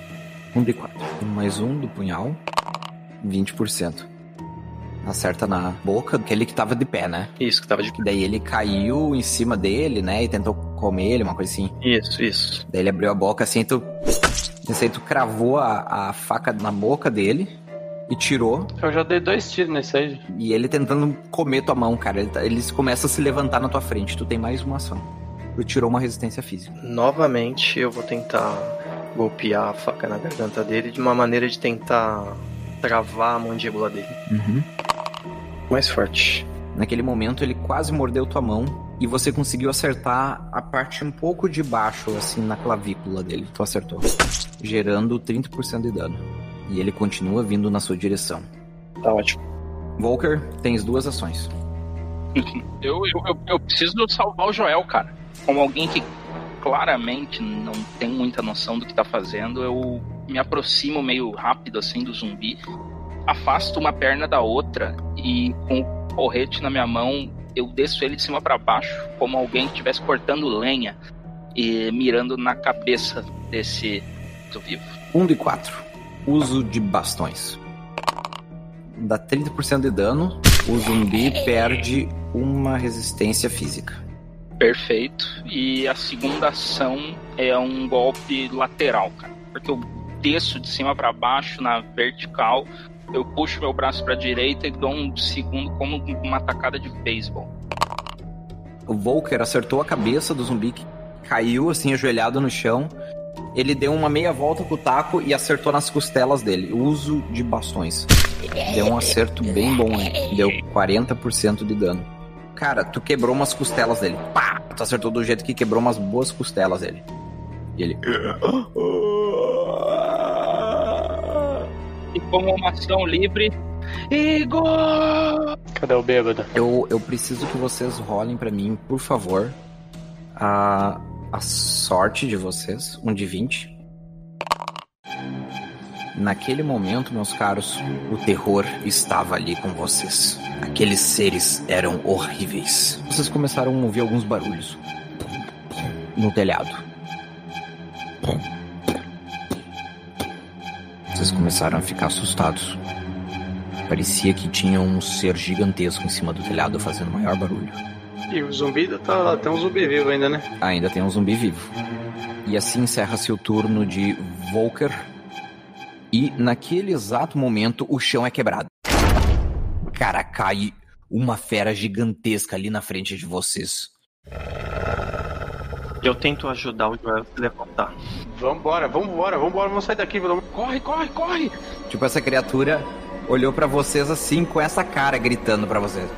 Um de quatro. Mais um do punhal. 20%. Acerta na boca daquele que tava de pé, né? Isso, que tava de. Que daí ele caiu em cima dele, né? E tentou comer ele, uma coisa assim. Isso, isso. Daí ele abriu a boca assim, tu. Esse aí tu cravou a, a faca na boca dele e tirou. Eu já dei dois tiros nesse aí. E ele tentando comer tua mão, cara. Ele, tá- ele começa a se levantar na tua frente. Tu tem mais uma ação. Tu tirou uma resistência física. Novamente eu vou tentar golpear a faca na garganta dele de uma maneira de tentar travar a mandíbula dele. Uhum. Mais forte. Naquele momento ele quase mordeu tua mão e você conseguiu acertar a parte um pouco de baixo, assim, na clavícula dele. Tu acertou. Gerando 30% de dano. E ele continua vindo na sua direção. Tá ótimo. Volker, tens duas ações. Eu, eu, eu, eu preciso salvar o Joel, cara. Como alguém que claramente não tem muita noção do que tá fazendo, eu me aproximo meio rápido assim do zumbi, afasto uma perna da outra e com o porrete na minha mão eu desço ele de cima para baixo, como alguém que estivesse cortando lenha e mirando na cabeça desse do vivo. Um de quatro. Uso de bastões. Dá 30% de dano. O zumbi perde uma resistência física. Perfeito. E a segunda ação é um golpe lateral, cara. Porque eu desço de cima para baixo na vertical, eu puxo meu braço para direita e dou um segundo como uma tacada de beisebol. O Volker acertou a cabeça do zumbi que caiu assim ajoelhado no chão. Ele deu uma meia volta com o taco e acertou nas costelas dele. Uso de bastões. Deu um acerto bem bom, hein? Deu 40% de dano. Cara, tu quebrou umas costelas dele. Pá! Tu acertou do jeito que quebrou umas boas costelas dele. E ele. E como uma ação livre, Igor! Cadê o bêbado? Eu, eu preciso que vocês rolem pra mim, por favor, a, a sorte de vocês, um de 20. Naquele momento, meus caros, o terror estava ali com vocês. Aqueles seres eram horríveis. Vocês começaram a ouvir alguns barulhos no telhado. Vocês começaram a ficar assustados. Parecia que tinha um ser gigantesco em cima do telhado fazendo maior barulho. E o zumbi tá tem um zumbi vivo ainda, né? Ainda tem um zumbi vivo. E assim encerra-se o turno de Volker. E naquele exato momento o chão é quebrado. Cara, cai uma fera gigantesca ali na frente de vocês. Eu tento ajudar o Joel a se levantar. Vambora, vambora, vambora, vamos sair daqui. Vamos... Corre, corre, corre! Tipo, essa criatura olhou pra vocês assim, com essa cara gritando pra vocês.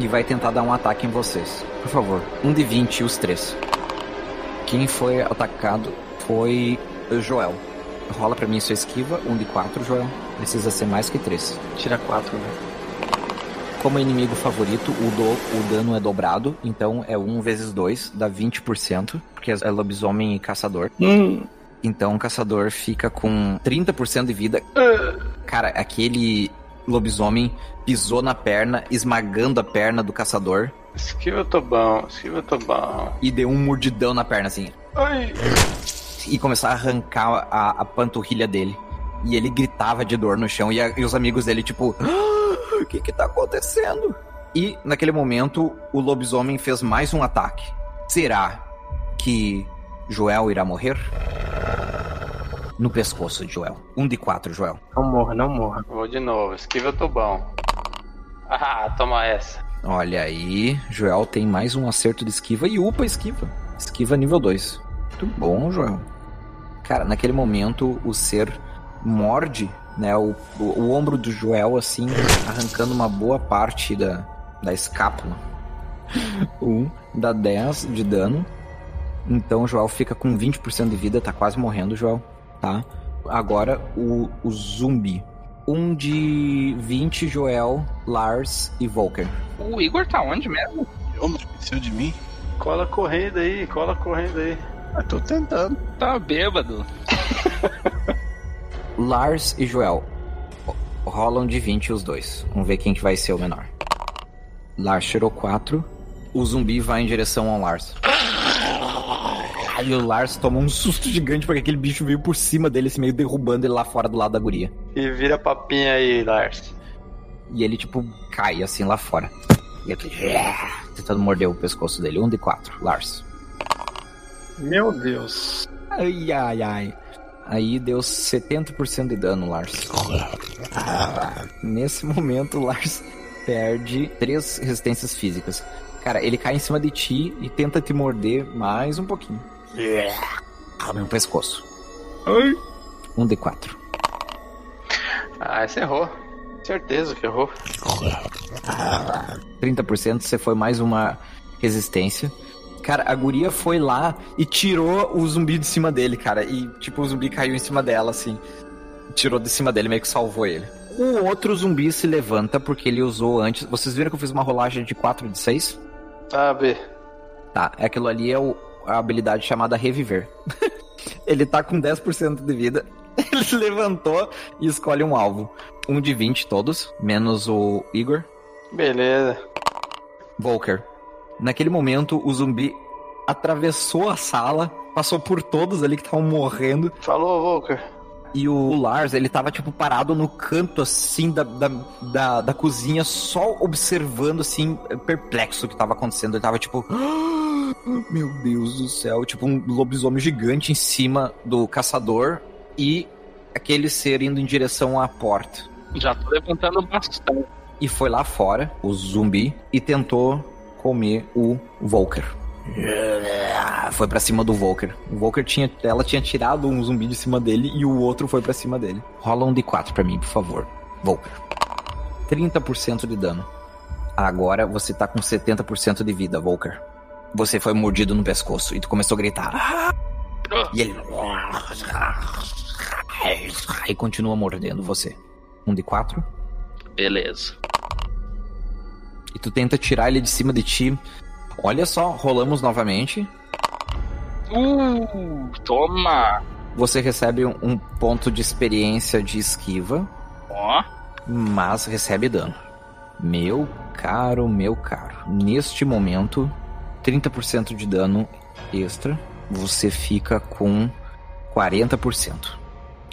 E vai tentar dar um ataque em vocês. Por favor, um de 20 os três. Quem foi atacado foi o Joel. Rola pra mim sua esquiva, um de 4, Joel. Precisa ser mais que 3. Tira quatro, né? Como inimigo favorito, o, do, o dano é dobrado, então é 1 vezes 2, dá 20%, porque é lobisomem e caçador. Então o caçador fica com 30% de vida. Cara, aquele lobisomem pisou na perna, esmagando a perna do caçador Esquiva eu tô bom, esquiva eu tô bom. e deu um mordidão na perna assim. Ai, E começou a arrancar a, a panturrilha dele. E ele gritava de dor no chão. E, a- e os amigos dele, tipo, "Ah, o que que tá acontecendo? E naquele momento, o lobisomem fez mais um ataque. Será que Joel irá morrer? No pescoço de Joel. Um de quatro, Joel. Não morra, não morra. vou de novo, esquiva eu tô bom. Ah, toma essa. Olha aí, Joel tem mais um acerto de esquiva e upa esquiva. Esquiva nível 2. Muito bom, Joel. Cara, naquele momento o ser morde, né, o, o, o ombro do Joel assim, arrancando uma boa parte da, da escápula. Um dá 10 de dano. Então o Joel fica com 20% de vida, tá quase morrendo, Joel, tá? Agora o, o zumbi. Um de 20, Joel, Lars e Volker. O Igor tá onde mesmo? Eu não esqueceu de mim? Cola correndo aí, cola correndo aí. Eu tô tentando. Tá bêbado. Lars e Joel. Rolam de 20 os dois. Vamos ver quem que vai ser o menor. Lars tirou 4. O zumbi vai em direção ao Lars. Aí o Lars toma um susto gigante porque aquele bicho veio por cima dele, assim, meio derrubando ele lá fora do lado da guria. E vira papinha aí, Lars. E ele, tipo, cai assim lá fora. E eu tô tentando morder o pescoço dele. Um de quatro, Lars. Meu Deus. Ai, ai, ai. Aí deu 70% de dano, Lars. Nesse momento, o Lars perde três resistências físicas. Cara, ele cai em cima de ti e tenta te morder mais um pouquinho. No pescoço. Um de quatro. Ah, esse errou. Certeza que errou. 30%, você foi mais uma resistência. Cara, a guria foi lá e tirou o zumbi de cima dele, cara. E, tipo, o zumbi caiu em cima dela, assim. Tirou de cima dele, meio que salvou ele. O outro zumbi se levanta porque ele usou antes. Vocês viram que eu fiz uma rolagem de 4 de 6? Ah, B. Tá, aquilo ali é o- a habilidade chamada Reviver. ele tá com 10% de vida. Ele se levantou e escolhe um alvo. Um de 20 todos, menos o Igor. Beleza. Volker. Naquele momento, o zumbi atravessou a sala, passou por todos ali que estavam morrendo. Falou, Volker. E o Lars, ele tava, tipo, parado no canto, assim, da, da, da, da cozinha, só observando, assim, perplexo o que tava acontecendo. Ele tava, tipo... "Ah, Meu Deus do céu. Tipo, um lobisomem gigante em cima do caçador e aquele ser indo em direção à porta. Já tô levantando bastante. E foi lá fora, o zumbi, e tentou comer o Volker. Foi pra cima do Volker. O Volker tinha. Ela tinha tirado um zumbi de cima dele e o outro foi pra cima dele. Rola um D4 pra mim, por favor. Volker. 30% de dano. Agora você tá com 70% de vida, Volker. Você foi mordido no pescoço e tu começou a gritar. E ele. E continua mordendo você. Um de quatro. Beleza. E tu tenta tirar ele de cima de ti. Olha só, rolamos novamente. Uh, toma. Você recebe um, ponto de experiência de esquiva, Ó. mas recebe dano. Meu caro, meu caro. Neste momento, 30% de dano extra, você fica com 40%.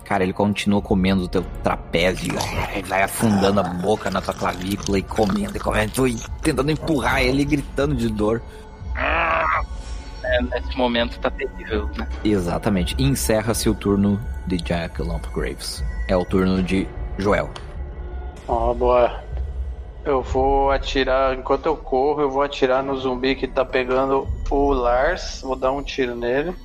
Cara, ele continua comendo o teu trapézio, ele vai afundando a boca na tua clavícula e comendo e comendo, tu tentando empurrar ele e gritando de dor. É, nesse momento tá terrível, né? Exatamente. E encerra-se o turno de Jack Lump Graves. É o turno de Joel. Ó, boa. Eu vou atirar, enquanto eu corro, eu vou atirar no zumbi que tá pegando o Lars. Vou dar um tiro nele.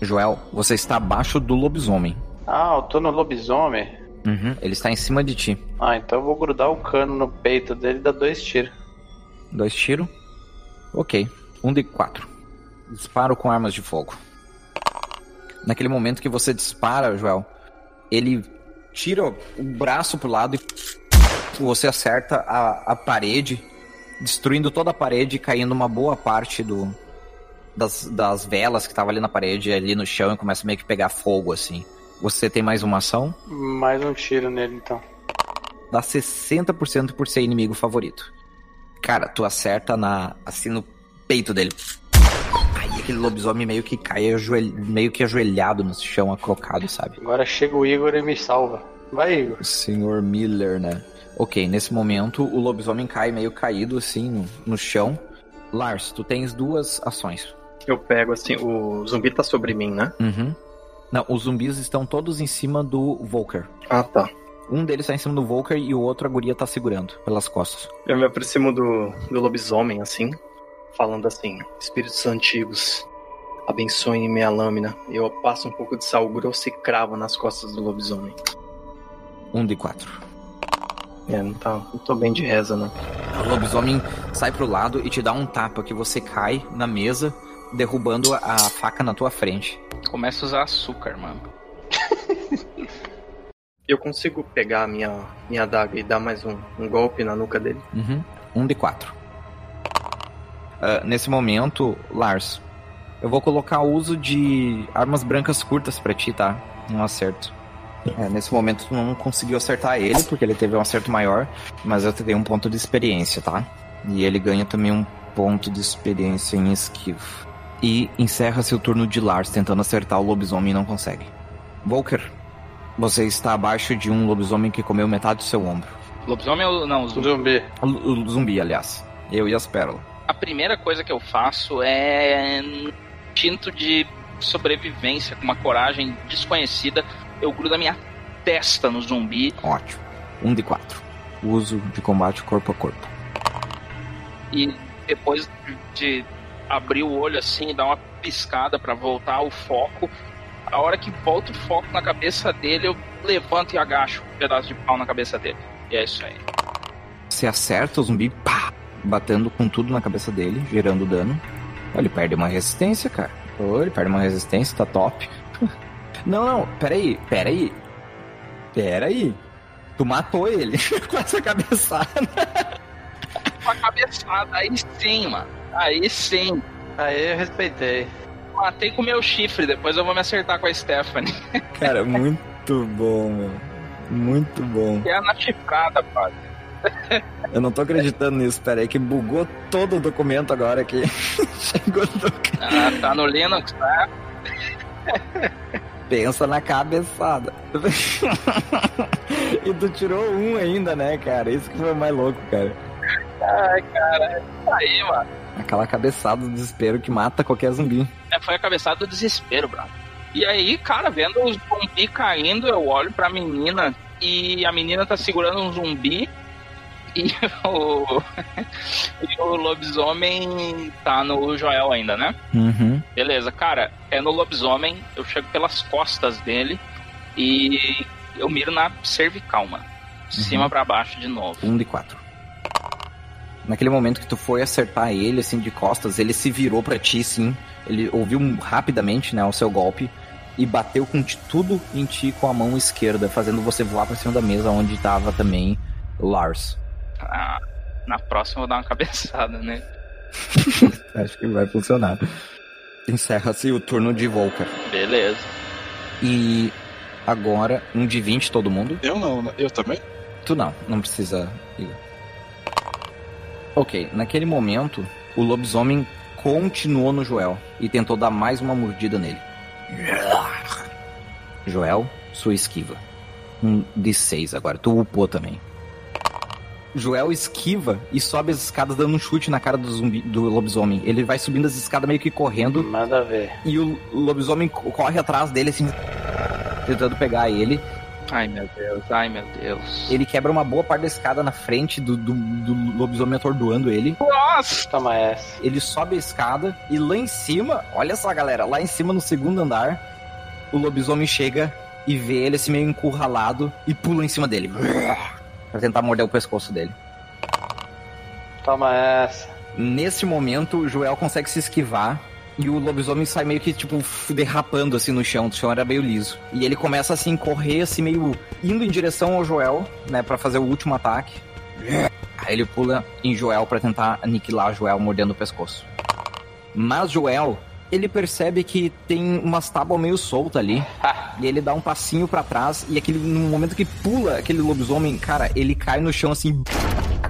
Joel, você está abaixo do lobisomem. Ah, eu tô no lobisomem. Uhum, ele está em cima de ti. Ah, então eu vou grudar o cano no peito dele e dar dois tiros. Dois tiros. Ok. Um de quatro. Disparo com armas de fogo. Naquele momento que você dispara, Joel, ele tira o braço pro lado e você acerta a, a parede, destruindo toda a parede e caindo uma boa parte do, das, das velas que tava ali na parede, ali no chão, e começa meio que pegar fogo, assim. Você tem mais uma ação? Mais um tiro nele, então. Dá 60% por ser inimigo favorito. Cara, tu acerta na assim no peito dele. Aí aquele lobisomem meio que cai ajoelh- meio que ajoelhado no chão, acrocado, sabe? Agora chega o Igor e me salva. Vai, Igor. O senhor Miller, né? Ok, nesse momento o lobisomem cai meio caído assim no, no chão. Lars, tu tens duas ações. Eu pego assim, o zumbi tá sobre mim, né? Uhum. Não, os zumbis estão todos em cima do Volker. Ah, tá. Um deles tá em cima do Volker e o outro a guria tá segurando pelas costas. Eu me aproximo do, do lobisomem, assim, falando assim: Espíritos antigos, abençoem minha lâmina. Eu passo um pouco de sal grosso e cravo nas costas do lobisomem. Um de quatro. É, não, tá, não tô bem de reza, né? O lobisomem sai pro lado e te dá um tapa que você cai na mesa, derrubando a faca na tua frente. Começa a usar açúcar, mano. Eu consigo pegar a minha, minha adaga e dar mais um, um golpe na nuca dele. Uhum. Um de quatro. Ah, nesse momento, Lars, eu vou colocar o uso de armas brancas curtas pra ti, tá? Um acerto. É, nesse momento tu não conseguiu acertar ele, porque ele teve um acerto maior, mas eu te dei um ponto de experiência, tá? E ele ganha também um ponto de experiência em esquivo. E encerra-se o turno de Lars tentando acertar o lobisomem e não consegue. Volker, você está abaixo de um lobisomem que comeu metade do seu ombro. Lobisomem ou não? Zumbi. Zumbi. Zumbi, aliás. Eu e as pérolas. A primeira coisa que eu faço é instinto de sobrevivência com uma coragem desconhecida. Eu grudo a minha testa no zumbi Ótimo. Um de quatro. Uso de combate corpo a corpo. e depois de abrir o olho assim dar uma piscada pra voltar ao foco, a hora que volta o foco na cabeça dele, eu levanto e agacho um pedaço de pau na cabeça dele. E é isso aí. Você acerta o zumbi, pá, batendo com tudo na cabeça dele, gerando dano. Ele perde uma resistência, cara. Ele perde uma resistência, tá top. Não, não, peraí, peraí. Peraí. Tu matou ele com essa cabeçada. Uma cabeçada, aí sim, mano. Aí sim. Aí eu respeitei. Matei com meu chifre, depois eu vou me acertar com a Stephanie. Cara, muito bom, meu. Muito bom. Que é na chifrada, padre. Eu não tô acreditando nisso, peraí, que bugou todo o documento agora aqui. Chegou no Ah, tá no Linux, tá? Pensa na cabeçada. e tu tirou um ainda, né, cara? Isso que foi mais louco, cara. Ai, cara, é isso aí, mano. Aquela cabeçada do desespero que mata qualquer zumbi. É, foi a cabeçada do desespero, brother. E aí, cara, vendo o zumbi caindo, eu olho pra menina e a menina tá segurando um zumbi e o, e o lobisomem tá no Joel ainda, né? Uhum. Beleza, cara, é no lobisomem, eu chego pelas costas dele e eu miro na cervical, mano. De cima pra baixo de novo. Um de quatro. Naquele momento que tu foi acertar ele, assim, de costas, ele se virou pra ti, sim. Ele ouviu rapidamente, né, o seu golpe e bateu com tudo em ti com a mão esquerda, fazendo você voar pra cima da mesa onde tava também Lars. Ah, na próxima eu vou dar uma cabeçada, né? Acho que vai funcionar. Encerra-se o turno de Volker. Beleza. E agora, um de 20 todo mundo. Eu não, né? eu também. Tu não, não precisa. Igor. Ok, naquele momento, o lobisomem continuou no Joel e tentou dar mais uma mordida nele. Joel, sua esquiva. Um de seis agora. Tu upou também. Joel esquiva e sobe as escadas dando um chute na cara do zumbi, do lobisomem. Ele vai subindo as escadas meio que correndo Nada a ver. e o lobisomem co- corre atrás dele assim, tentando pegar ele. Ai meu Deus, ai meu Deus. Ele quebra uma boa parte da escada na frente do, do, do lobisomem atordoando ele. Nossa! Toma essa. Ele sobe a escada e lá em cima, olha só galera, lá em cima no segundo andar, o lobisomem chega e vê ele assim meio encurralado e pula em cima dele. Pra tentar morder o pescoço dele. Toma essa. Nesse momento, o Joel consegue se esquivar e o lobisomem sai meio que, tipo, derrapando assim no chão. O chão era meio liso. E ele começa assim, correr, assim, meio indo em direção ao Joel, né, Pra fazer o último ataque. Aí ele pula em Joel pra tentar aniquilar Joel mordendo o pescoço. Mas Joel, ele percebe que tem umas tábuas meio soltas ali. E ele dá um passinho pra trás e aquele no momento que pula aquele lobisomem, cara, ele cai no chão assim,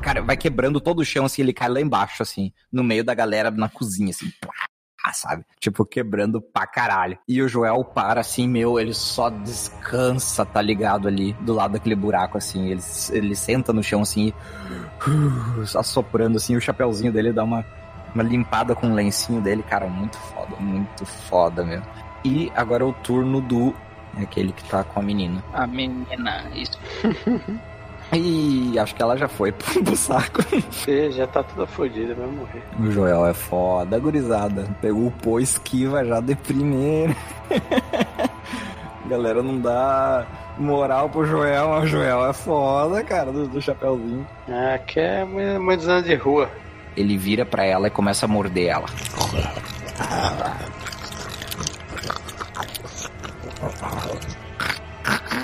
cara, vai quebrando todo o chão assim, ele cai lá embaixo assim, no meio da galera na cozinha assim. Pá, Sabe? Tipo, quebrando pra caralho. E o Joel para assim, meu, ele só descansa, tá ligado ali, do lado daquele buraco, assim. Ele, ele senta no chão assim, e, uh, só soprando assim, o chapeuzinho dele dá uma, uma limpada com o lencinho dele. Cara, muito foda, muito foda, meu. E agora é o turno do. Aquele que tá com a menina. A menina. Isso. E acho que ela já foi pro, saco. Você já tá toda fodida, vai morrer. O Joel é foda, gurizada. Pegou o pô, esquiva já de primeira. Galera, não dá moral pro Joel, mas o Joel é foda, cara, do, do chapeuzinho. Ah, que é mu- muitos anos de rua. Ele vira pra ela e começa a morder ela.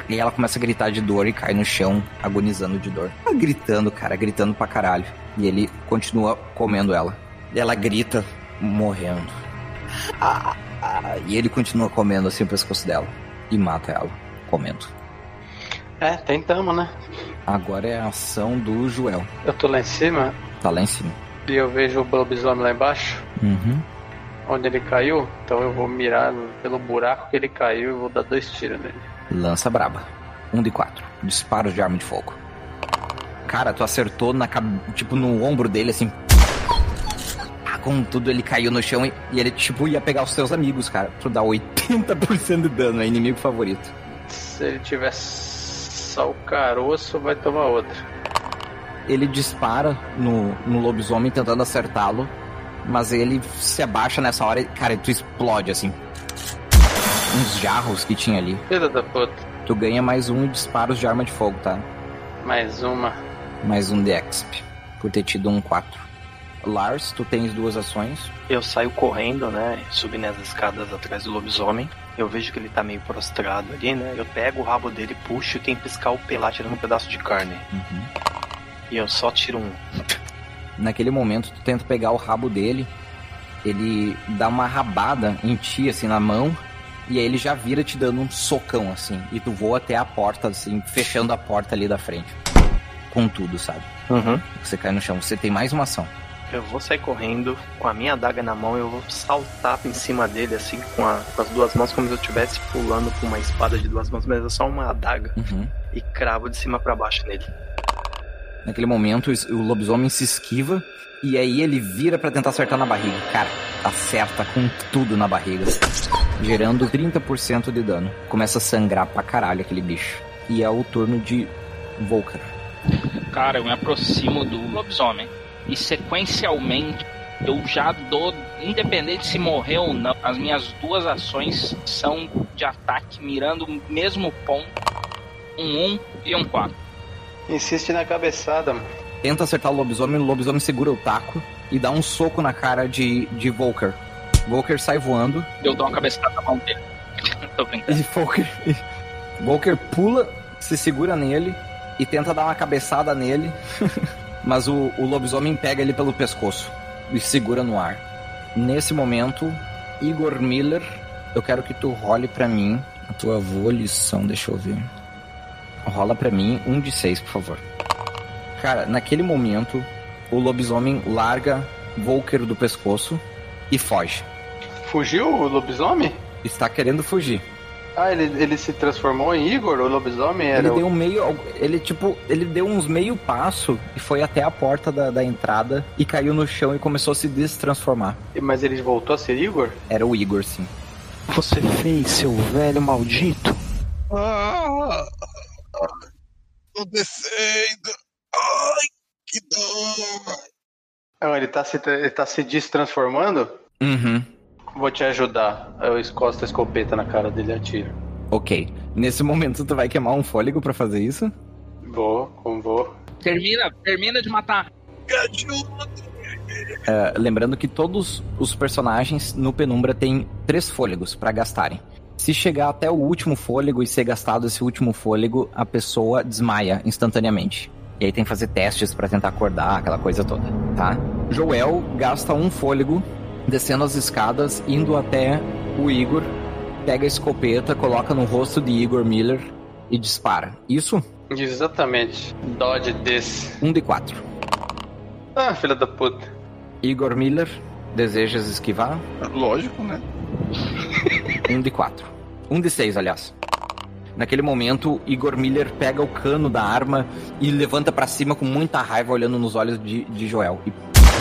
E ela começa a gritar de dor e cai no chão, agonizando de dor. Ela Gritando, cara, gritando pra caralho. E ele continua comendo ela. E ela grita, morrendo. Ah, ah, e ele continua comendo assim o pescoço dela. E mata ela, comendo. É, tentamos, né? Agora é a ação do Joel. Eu tô lá em cima Tá lá em cima. e eu vejo o lobisomem lá embaixo, Uhum. onde ele caiu. Então eu vou mirar pelo buraco que ele caiu e vou dar dois tiros nele. Lança braba. Um de quatro. Disparos de arma de fogo. Cara, tu acertou na tipo no ombro dele assim. Ah, Com tudo ele caiu no chão e, e ele tipo ia pegar os seus amigos, cara. Tu dá 80% de dano, é inimigo favorito. Se ele tiver só o caroço, vai tomar outra. Ele dispara no, no lobisomem tentando acertá-lo, mas ele se abaixa nessa hora e, cara, tu explode assim. Uns jarros que tinha ali. Filha da puta. Tu ganha mais um disparos de arma de fogo, tá? Mais uma. Mais um de exp. Por ter tido um 4. Lars, tu tens duas ações. Eu saio correndo, né? Subindo as escadas atrás do lobisomem. Eu vejo que ele tá meio prostrado ali, né? Eu pego o rabo dele, puxo e tento piscar o pelar, tirando um pedaço de carne. E eu só tiro um. Naquele momento, tu tenta pegar o rabo dele. Ele dá uma rabada em ti, assim, na mão. E aí ele já vira te dando um socão, assim. E tu voa até a porta, assim, fechando a porta ali da frente. Com tudo, sabe? Uhum. Você cai no chão. Você tem mais uma ação. Eu vou sair correndo com a minha adaga na mão. Eu vou saltar em cima dele, assim, com, a- com as duas mãos, como se eu estivesse pulando com uma espada de duas mãos, mas é só uma adaga. Uhum. E cravo de cima pra baixo nele. Naquele momento, o lobisomem se esquiva e aí ele vira pra tentar acertar na barriga. Cara, acerta com tudo na barriga, gerando 30% de dano. Começa a sangrar pra caralho aquele bicho. E é o turno de Volker. Cara, eu me aproximo do lobisomem. E sequencialmente, eu já dou, independente se morrer ou não, as minhas duas ações são de ataque, mirando o mesmo ponto. Um 1 e um 4. Insiste na cabeçada, mano. Tenta acertar o lobisomem, o lobisomem segura o taco e dá um soco na cara de, de Volker. Volker sai voando Eu dou uma cabeçada na mão dele. Tô brincando. e Volker, Volker pula, se segura nele e tenta dar uma cabeçada nele, mas o, o lobisomem pega ele pelo pescoço e segura no ar. Nesse momento, Igor Miller, eu quero que tu role pra mim a tua volição, deixa eu ver. Rola pra mim um de seis, por favor. Cara, naquele momento, o lobisomem larga Volker do pescoço e foge. Fugiu o lobisomem? Está querendo fugir. Ah, ele, ele se transformou em Igor, o lobisomem? Era Ele o- deu um meio. Ele, tipo, ele deu uns meio passo e foi até a porta da, da entrada e caiu no chão e começou a se destransformar. Mas ele voltou a ser Igor? Era o Igor, sim. Você fez, seu velho maldito. Ah, tô descendo. Ai, que dor. Ele tá se, ele tá se destransformando? Uhum. Vou te ajudar. Eu encosto a escopeta na cara dele e atiro. Ok. Nesse momento tu vai queimar um fôlego pra fazer isso? Vou, como vou. Termina, termina de matar. É, lembrando que todos os personagens no Penumbra têm três fôlegos pra gastarem. Se chegar até o último fôlego e ser gastado esse último fôlego, a pessoa desmaia instantaneamente. E aí tem que fazer testes pra tentar acordar, aquela coisa toda, tá? Joel gasta um fôlego descendo as escadas, indo até o Igor, pega a escopeta, coloca no rosto de Igor Miller e dispara. Isso? Exatamente. Dodge desse. Um de quatro. Ah, filha da puta. Igor Miller, desejas esquivar? Lógico, né? Um de quatro. Um de seis, aliás. Naquele momento, Igor Miller pega o cano da arma e levanta pra cima com muita raiva, olhando nos olhos de, de Joel. E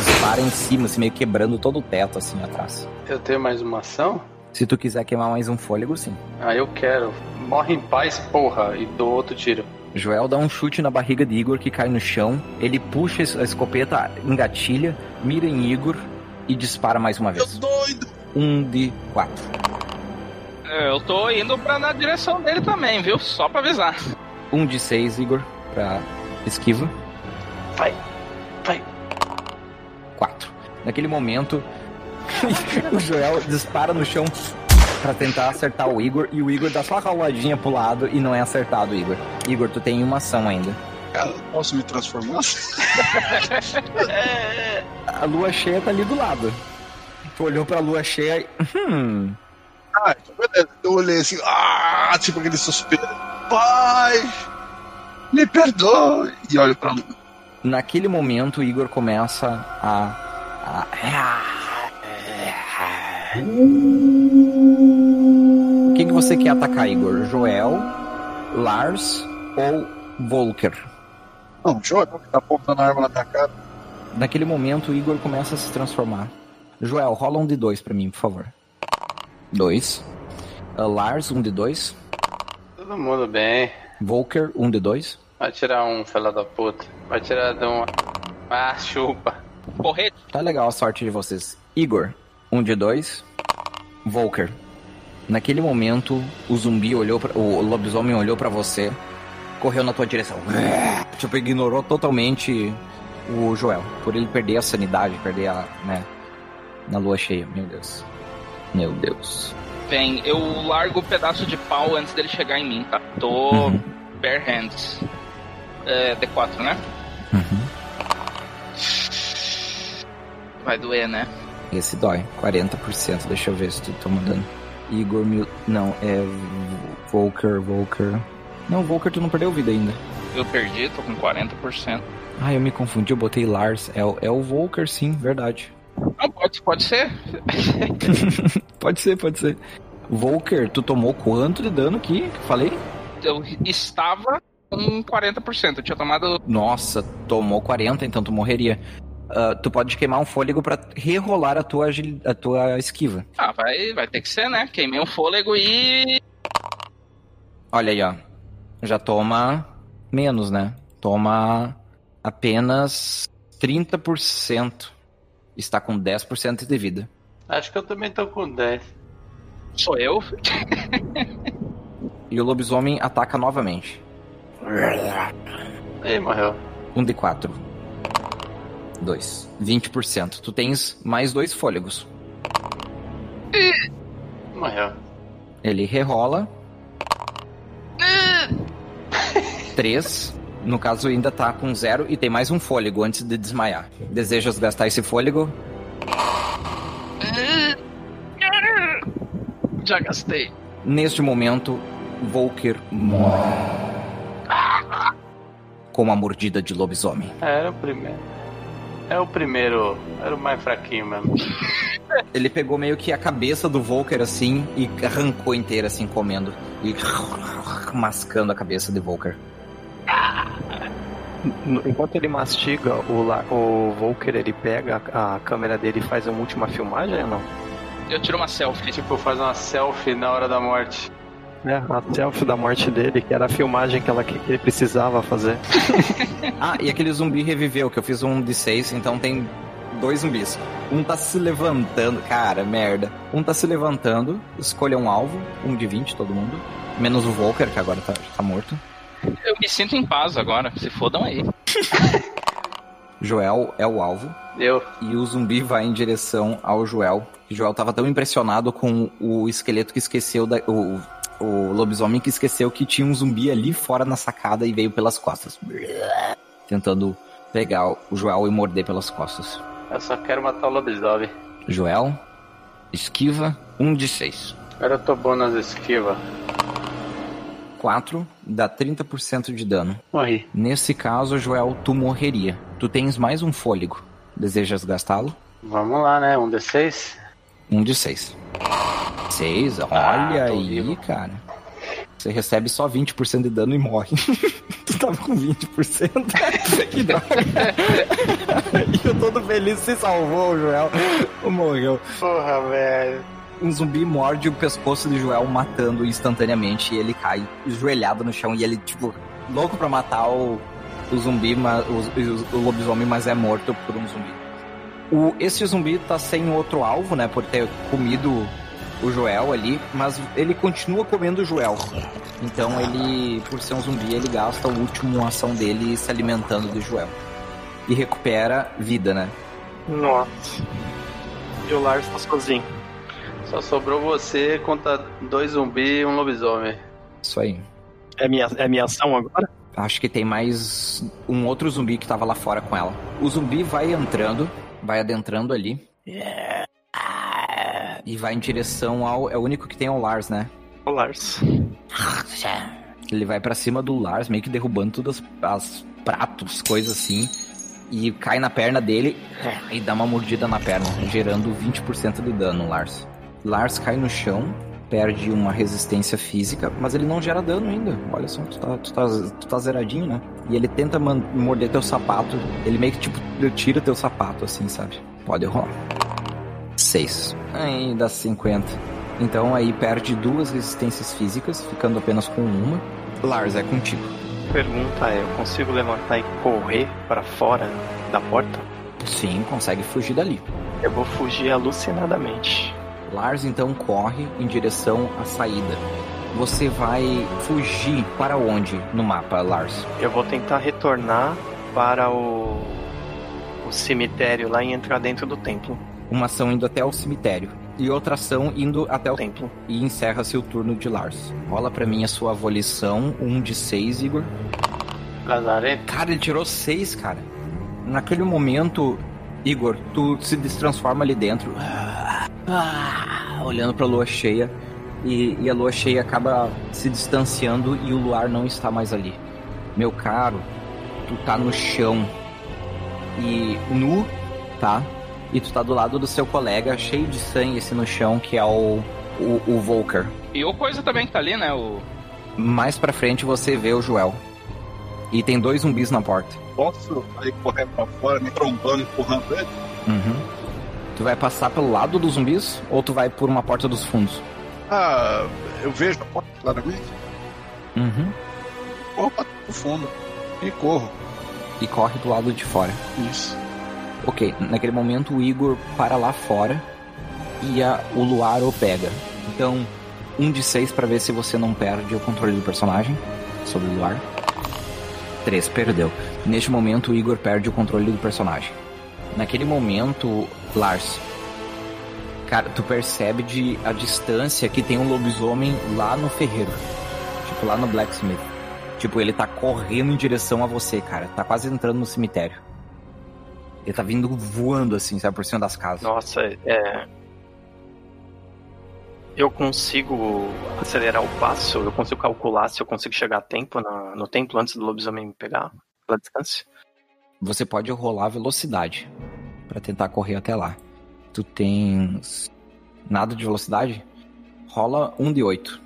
dispara em cima, assim, meio quebrando todo o teto, assim, atrás. Eu tenho mais uma ação? Se tu quiser queimar mais um fôlego, sim. Ah, eu quero. Morre em paz, porra. E dou outro tiro. Joel dá um chute na barriga de Igor que cai no chão. Ele puxa a escopeta, engatilha, mira em Igor e dispara mais uma Eu vez. doido. Um de quatro. Eu tô indo pra, na direção dele também, viu? Só pra avisar. Um de seis, Igor, pra esquiva. Vai. Vai. Quatro. Naquele momento, o Joel dispara no chão pra tentar acertar o Igor e o Igor dá só uma roladinha pro lado e não é acertado Igor. Igor, tu tem uma ação ainda. Cara, posso me transformar? A lua cheia tá ali do lado. Tu olhou pra lua cheia e. Hum. Ah, então beleza. Eu olhei assim, ah, tipo aquele suspiro. Pai, me perdoe. E olho pra lua. Naquele momento, o Igor começa a. a... Quem que você quer atacar, Igor? Joel, Lars ou Volker? Não, Joel, que tá apontando a arma na minha cara. Naquele momento, o Igor começa a se transformar. Joel, rola um de dois pra mim, por favor. Dois. Uh, Lars, um de dois. Todo mundo bem. Volker, um de dois. Vai tirar um, filha da puta. Vai tirar de um. Ah, chupa. Porrete. Tá legal a sorte de vocês. Igor, um de dois. Volker. Naquele momento, o zumbi olhou pra, o lobisomem olhou pra você, correu na tua direção. Tipo, ignorou totalmente o Joel, por ele perder a sanidade, perder a, né, na lua cheia. Meu Deus. Meu Deus. Bem, eu largo o pedaço de pau antes dele chegar em mim, tá? Tô Uhum. bare hands. É, D4, né? Uhum. Vai doer, né? Esse dói. 40%. Deixa eu ver se tu toma dano. Igor Mil. Não, é. Volker, Volker. Não, Volker, tu não perdeu vida ainda. Eu perdi, tô com 40%. Ah, eu me confundi, eu botei Lars. É, é o Volker, sim, verdade. Não, pode, pode ser. Pode ser, pode ser. Volker, tu tomou quanto de dano aqui? Falei? Eu estava com 40%. Eu tinha tomado. Nossa, tomou 40, então tu morreria. Ah, tu pode queimar um fôlego pra rerolar a tua, agil- a tua esquiva. Ah, vai, vai ter que ser, né? Queimei um fôlego e. Olha aí, ó. Já toma menos, né? Toma apenas 30%. Está com 10% de vida. Acho que eu também tô com 10. Sou eu? E o lobisomem ataca novamente. Ih, morreu. Um de 4. 2. 20%. Tu tens mais dois fôlegos. Morreu. Ele rerola. 3. No caso, ainda tá com zero e tem mais um fôlego antes de desmaiar. Desejas gastar esse fôlego? Já gastei. Neste momento, Volker morre. Com uma mordida de lobisomem. Era o primeiro. É o primeiro. Era o mais fraquinho mesmo. Ele pegou meio que a cabeça do Volker assim e arrancou inteira assim, comendo. E mascando a cabeça de Volker. Enquanto ele mastiga, o, La- o Volker ele pega a, a câmera dele e faz uma última filmagem ou não? Eu tiro uma selfie. Tipo, faz uma selfie na hora da morte. É, a selfie da morte dele, que era a filmagem que, ela, que ele precisava fazer. Ah, e aquele zumbi reviveu, que eu fiz um de seis, então tem dois zumbis. Um tá se levantando, cara, merda. Um tá se levantando, escolha um alvo, um de 20, todo mundo. Menos o Volker, que agora tá, tá morto. Eu me sinto em paz agora. Se fodam aí. Joel é o alvo. Eu. E o zumbi vai em direção ao Joel. O Joel tava tão impressionado com o esqueleto que esqueceu da. O, o lobisomem que esqueceu que tinha um zumbi ali fora na sacada e veio pelas costas. Tentando pegar o Joel e morder pelas costas. Eu só quero matar o lobisomem. Joel, esquiva, um de seis. Agora eu tô bom nas esquivas. 4 dá 30% de dano. Morri. Nesse caso, Joel, tu morreria. Tu tens mais um fôlego. Desejas gastá-lo? Vamos lá, né? Um D6? Um de seis. Seis? Olha Ah, aí, vivo. cara. Você recebe só 20% de dano e morre. tu tava com 20%. que droga. e eu todo feliz, você salvou Joel. Morreu. Porra, velho. Um zumbi morde o pescoço de Joel, matando instantaneamente. E ele cai esjoelhado no chão. E ele, tipo, louco pra matar o, o zumbi, mas, o, o lobisomem, mas é morto por um zumbi. O, esse zumbi tá sem outro alvo, né? Por ter comido o Joel ali, mas ele continua comendo o Joel. Então ele, por ser um zumbi, ele gasta a última ação dele se alimentando do Joel. E recupera vida, né? Nossa. E o Lars tá. Só sobrou você contra dois zumbis e um lobisomem. Isso aí. É minha, é minha ação agora? Acho que tem mais um outro zumbi que tava lá fora com ela. O zumbi vai entrando, vai adentrando ali. E vai em direção ao. É o único que tem ao Lars, né? O Lars. Ele vai pra cima do Lars, meio que derrubando todas as pratos, coisas assim. E cai na perna dele e dá uma mordida na perna, gerando 20% de dano, Lars. Lars cai no chão, perde uma resistência física, mas ele não gera dano ainda. Olha só, tu tá, tu tá, tu tá zeradinho, né? E ele tenta morder teu sapato. Ele meio que tipo tira teu sapato, assim, sabe? Pode rolar. 6. Aí dá 50. Então aí perde duas resistências físicas, ficando apenas com uma. Lars, é contigo. Pergunta é, eu consigo levantar e correr para fora da porta? Sim, consegue fugir dali. Eu vou fugir alucinadamente. Lars então corre em direção à saída. Você vai fugir para onde no mapa, Lars? Eu vou tentar retornar para o, o cemitério lá e entrar dentro do templo. Uma ação indo até o cemitério e outra ação indo até o Templo. e encerra-se o turno de Lars. Rola pra mim a sua volição, um de seis, Igor. Lazarento. Cara, ele tirou seis, cara. Naquele momento, Igor, tu se destransforma ali dentro, Ah, olhando pra lua cheia, e, e a lua cheia acaba se distanciando e o luar não está mais ali. Meu caro, tu tá no chão e nu, tá? E tu tá do lado do seu colega, cheio de sangue assim no chão, que é o, o, o Volker. E o coisa também que tá ali, né? O... Mais pra frente você vê o Joel. E tem dois zumbis na porta. Posso aí correr pra fora, me trombando, empurrando ele? Uhum. Tu vai passar pelo lado dos zumbis ou tu vai por uma porta dos fundos? Ah, eu vejo a porta claramente. Uhum. Corro pra o fundo. E corro. E corre do lado de fora. Isso. Ok, naquele momento o Igor para lá fora e a, o Luar o pega. Então, um de seis pra ver se você não perde o controle do personagem sobre o Luar. Três, perdeu. Neste momento o Igor perde o controle do personagem. Naquele momento, Lars, cara, tu percebe de a distância que tem um lobisomem lá no ferreiro. Tipo, lá no Blacksmith. Tipo, ele tá correndo em direção a você, cara. Tá quase entrando no cemitério. Ele tá vindo voando assim, sabe, por cima das casas. Nossa, é. Eu consigo acelerar o passo, eu consigo calcular se eu consigo chegar a tempo na- no templo antes do lobisomem me pegar pela distância. Você pode rolar velocidade pra tentar correr até lá. Tu tens nada de velocidade? Rola um de oito.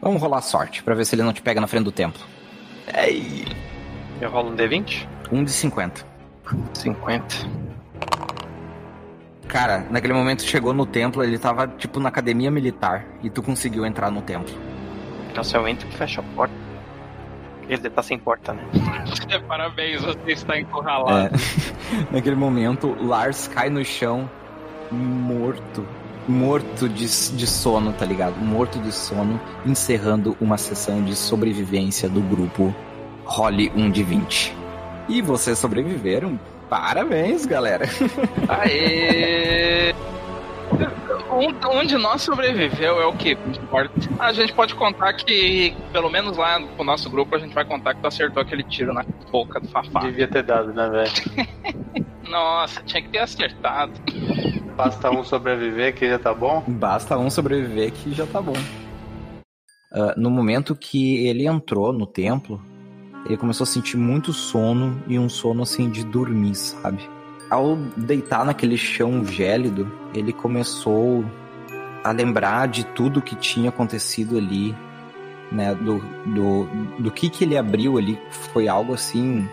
Vamos rolar sorte pra ver se ele não te pega na frente do templo. Ei. Eu rolo um D20? Um de 50. 50. Cara, naquele momento chegou no templo, ele tava tipo na academia militar e tu conseguiu entrar no templo. Então se eu entro, fecha a porta. Dizer, tá sem porta, né? Parabéns, você está encurralado. É. Naquele momento, Lars cai no chão, morto. Morto de, de sono, tá ligado? Morto de sono, encerrando uma sessão de sobrevivência do grupo Role 1 de 20. E vocês sobreviveram. Parabéns, galera. Aê! Um, um de nós sobreviveu é o que? A gente pode contar que, pelo menos lá no nosso grupo, a gente vai contar que tu acertou aquele tiro na boca do Fafá. Devia ter dado, né, velho? Nossa, tinha que ter acertado. Basta um sobreviver que já tá bom? Basta um sobreviver que já tá bom. Uh, no momento que ele entrou no templo, ele começou a sentir muito sono e um sono assim de dormir, sabe? Ao deitar naquele chão gélido, ele começou a lembrar de tudo que tinha acontecido ali, né? Do, do, do que que ele abriu ali. Foi algo assim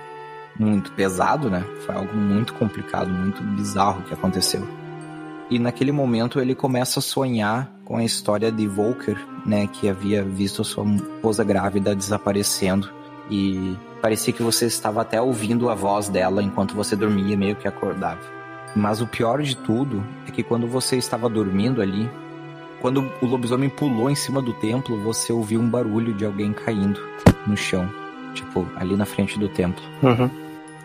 muito pesado, né? Foi algo muito complicado, muito bizarro que aconteceu. E naquele momento ele começa a sonhar com a história de Volker, né? Que havia visto sua esposa grávida desaparecendo e parecia que você estava até ouvindo a voz dela enquanto você dormia, meio que acordava. Mas o pior de tudo é que quando você estava dormindo ali, quando o lobisomem pulou em cima do templo, você ouviu um barulho de alguém caindo no chão, tipo, ali na frente do templo, Uhum.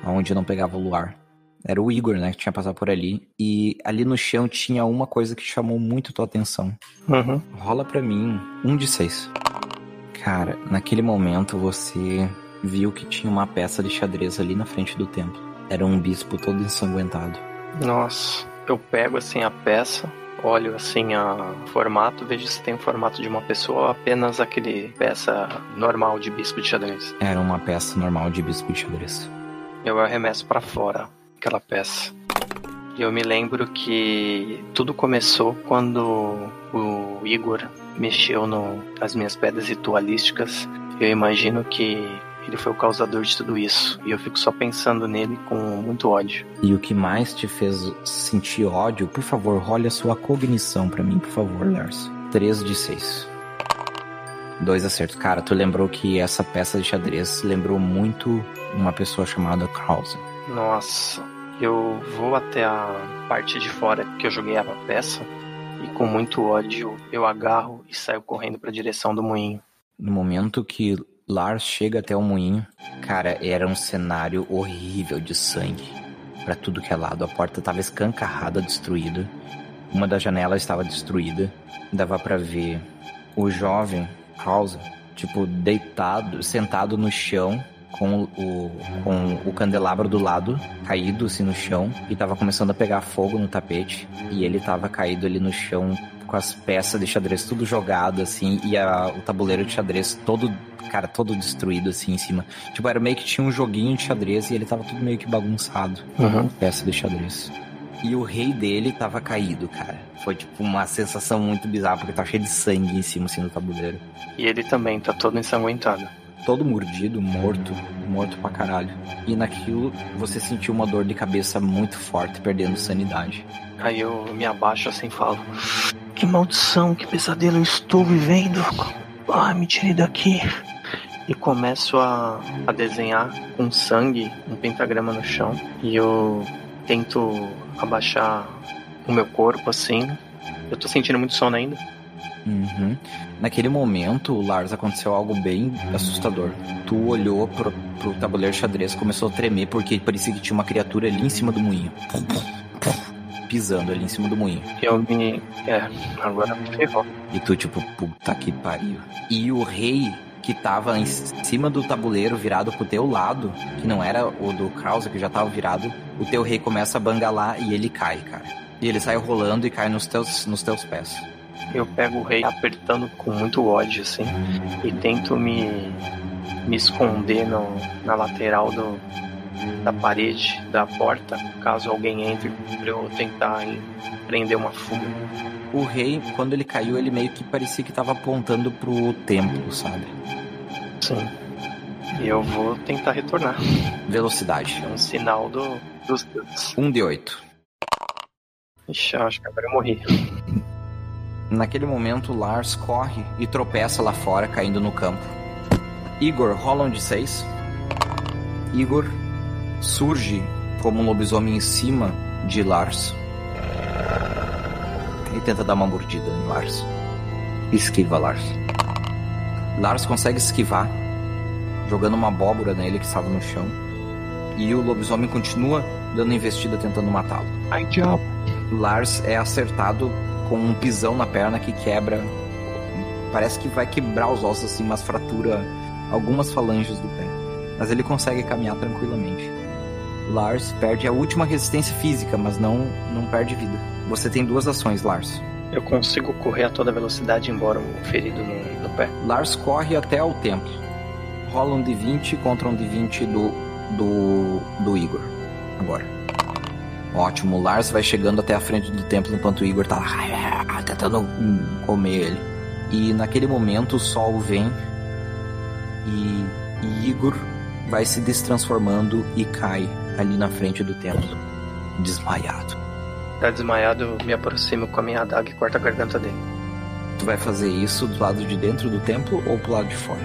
onde não pegava o luar. Era o Igor, né, que tinha passado por ali. E ali no chão tinha uma coisa que chamou muito tua atenção. Uhum. Rola pra mim um de seis. Cara, naquele momento você viu que tinha uma peça de xadrez ali na frente do templo. Era um bispo todo ensanguentado. Nossa, eu pego assim a peça, olho assim a formato, vejo se tem o formato de uma pessoa ou apenas aquele peça normal de bispo de xadrez. Era uma peça normal de bispo de xadrez. Eu arremesso pra fora aquela peça. E eu me lembro que tudo começou quando o Igor mexeu no, nas minhas pedras ritualísticas. Eu imagino que ele foi o causador de tudo isso. E eu fico só pensando nele com muito ódio. E o que mais te fez sentir ódio, por favor, role a sua cognição pra mim, por favor, Lars. 3 de 6. Dois acertos. Cara, tu lembrou que essa peça de xadrez lembrou muito uma pessoa chamada Krause. Nossa, eu vou até a parte de fora que eu joguei a peça e com muito ódio eu agarro e saio correndo para a direção do moinho. No momento que Lars chega até o moinho, cara, era um cenário horrível de sangue para tudo que é lado. A porta estava escancarrada, destruída. Uma das janelas estava destruída. Dava para ver o jovem Krause, tipo, deitado, sentado no chão, com o, com o candelabro do lado, caído assim no chão, e tava começando a pegar fogo no tapete. E ele tava caído ali no chão com as peças de xadrez tudo jogado, assim, e a, o tabuleiro de xadrez todo, cara, todo destruído, assim, em cima. Tipo, era meio que tinha um joguinho de xadrez e ele tava tudo meio que bagunçado. Uhum. Peça de xadrez. E o rei dele tava caído, cara. Foi, tipo, uma sensação muito bizarra, porque tava cheio de sangue em cima, assim, do tabuleiro. E ele também tá todo ensanguentado. Todo mordido, morto, morto pra caralho. E naquilo, você sentiu uma dor de cabeça muito forte, perdendo sanidade. Aí eu me abaixo assim e falo: Que maldição, que pesadelo eu estou vivendo. Ah, me tirei daqui. E começo a, a desenhar com sangue um pentagrama no chão. E eu tento abaixar o meu corpo assim. Eu tô sentindo muito sono ainda. Uhum. Naquele momento, Lars, aconteceu algo bem assustador. Tu olhou pro, pro tabuleiro xadrez, começou a tremer porque parecia que tinha uma criatura ali em cima do moinho. Pisando ali em cima do moinho. Eu me. É, agora me ferrou. E tu, tipo, puta que pariu. E o rei que tava em cima do tabuleiro, virado pro teu lado, que não era o do Krause, que já tava virado, o teu rei começa a bangalar e ele cai, cara. E ele sai rolando e cai nos teus, nos teus pés. Eu pego o rei apertando com muito ódio, assim, e tento me, me esconder no, na lateral do, da parede da porta, caso alguém entre, pra eu tentar prender uma fuga. O rei, quando ele caiu, ele meio que parecia que estava apontando pro templo, sabe? Sim. E eu vou tentar retornar. Velocidade. É um sinal do, dos deuses. Um de oito. Ixi, acho que agora eu morri. Naquele momento, Lars corre e tropeça lá fora, caindo no campo. Igor rola um de seis. Igor surge como um lobisomem em cima de Lars. E tenta dar uma mordida em Lars. Esquiva Lars. Lars consegue esquivar, jogando uma abóbora nele que estava no chão. E o lobisomem continua dando investida tentando matá-lo. Ai, diabo. Lars é acertado com um pisão na perna que quebra. Parece que vai quebrar os ossos assim, mas fratura algumas falanges do pé. Mas ele consegue caminhar tranquilamente. Lars perde a última resistência física, mas não, não perde vida. Você tem duas ações, Lars. Eu consigo correr a toda velocidade embora o ferido no, no pé. Lars corre até o templo. Rola um de 20 contra um de 20 do, do, do Igor. Agora. Ótimo, Lars vai chegando até a frente do templo enquanto o Igor tá lá tentando comer ele. E naquele momento o sol vem e, e Igor vai se destransformando e cai ali na frente do templo, desmaiado. Tá desmaiado, eu me aproximo com a minha adaga e corto a garganta dele. Tu vai fazer isso do lado de dentro do templo ou pro lado de fora?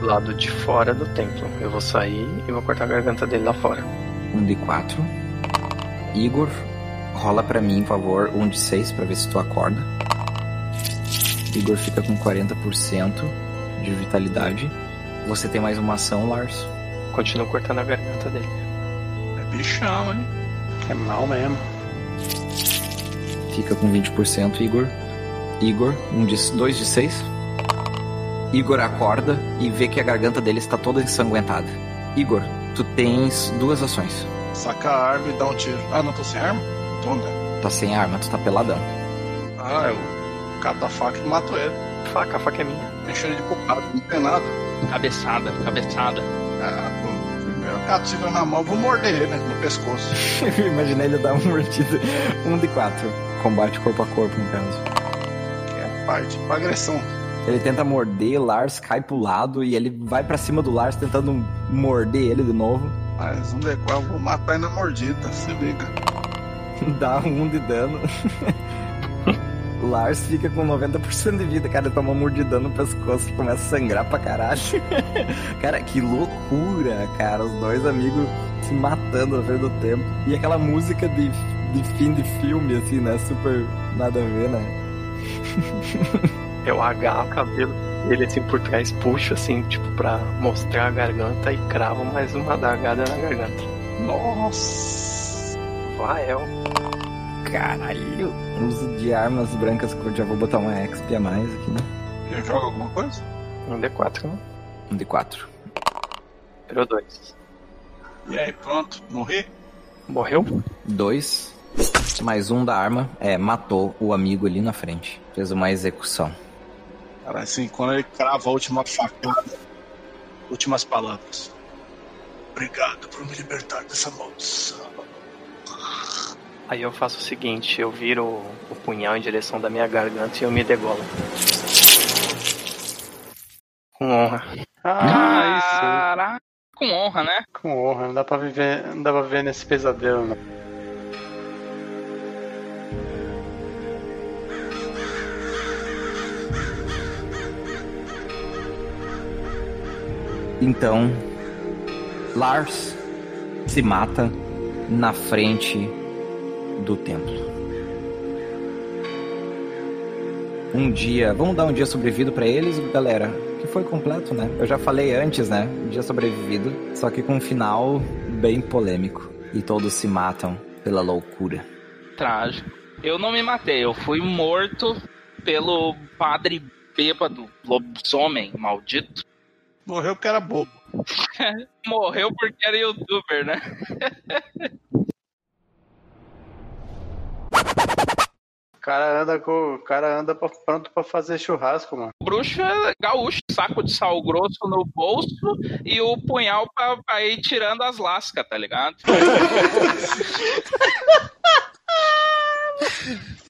Do lado de fora do templo. Eu vou sair e vou cortar a garganta dele lá fora. Um de quatro. Igor, rola para mim, por favor, um de seis para ver se tu acorda. Igor fica com 40% de vitalidade. Você tem mais uma ação, Lars? Continuo cortando a garganta dele. É bichão, hein? É mal mesmo. Fica com 20%, Igor. Igor, um de, dois de seis. Igor acorda e vê que a garganta dele está toda ensanguentada. Igor, tu tens duas ações. Saca a arma e dá um tiro. Ah, não tô sem arma? Tô, né? Tá sem arma, tu tá peladão. Ah, eu cato a faca e mato ele. Faca, a faca é minha. Encho ele de porrada, não tem nada. Cabeçada, cabeçada. Ah, primeiro eu cato o na mão, vou morder ele, né? No pescoço. Imaginei ele dar uma mordida. Um de quatro. Combate corpo a corpo, no caso. Que é parte pra agressão. Ele tenta morder, Lars cai pro lado e ele vai pra cima do Lars tentando morder ele de novo. Mas um D4 eu vou matar ele na mordida, se liga. Dá um de dano. Lars fica com 90% de vida, cara, ele toma um mordidão no pescoço e começa a sangrar pra caralho. cara, que loucura, cara, os dois amigos se matando na frente do tempo. E aquela música de, de fim de filme, assim, né, super nada a ver, né? Eu agarro o cabelo dele assim por trás, puxo assim, tipo, pra mostrar a garganta e cravo mais uma dagada na garganta. Nossa! Vai, El. Caralho. Uso de armas brancas que eu já vou botar uma XP a mais aqui, né? Eu jogo alguma coisa? Um D4, né? Um de quatro. Virou dois. E aí, pronto, morri? Morreu? Dois. Mais um da arma. É, matou o amigo ali na frente. Fez uma execução. Cara, assim, quando ele crava a última facada, últimas palavras. Obrigado por me libertar dessa maldição. Aí eu faço o seguinte, eu viro o, o punhal em direção da minha garganta e eu me degolo. Com honra. Ah, isso. Caraca, com honra, né? Com honra, não dá pra viver, não dá pra viver nesse pesadelo, não. Então, Lars se mata na frente do templo. Um dia, vamos dar um dia sobrevivido pra eles, galera? Que foi completo, né? Eu já falei antes, né? Um dia sobrevivido, só que com um final bem polêmico. E todos se matam pela loucura. Trágico. Eu não me matei, eu fui morto pelo padre bêbado, lobisomem, maldito. Morreu porque era bobo. Morreu porque era youtuber, né? cara anda com, o cara anda pra- pronto pra fazer churrasco, mano. O bruxo é gaúcho, saco de sal grosso no bolso e o punhal pra, pra ir tirando as lascas, tá ligado?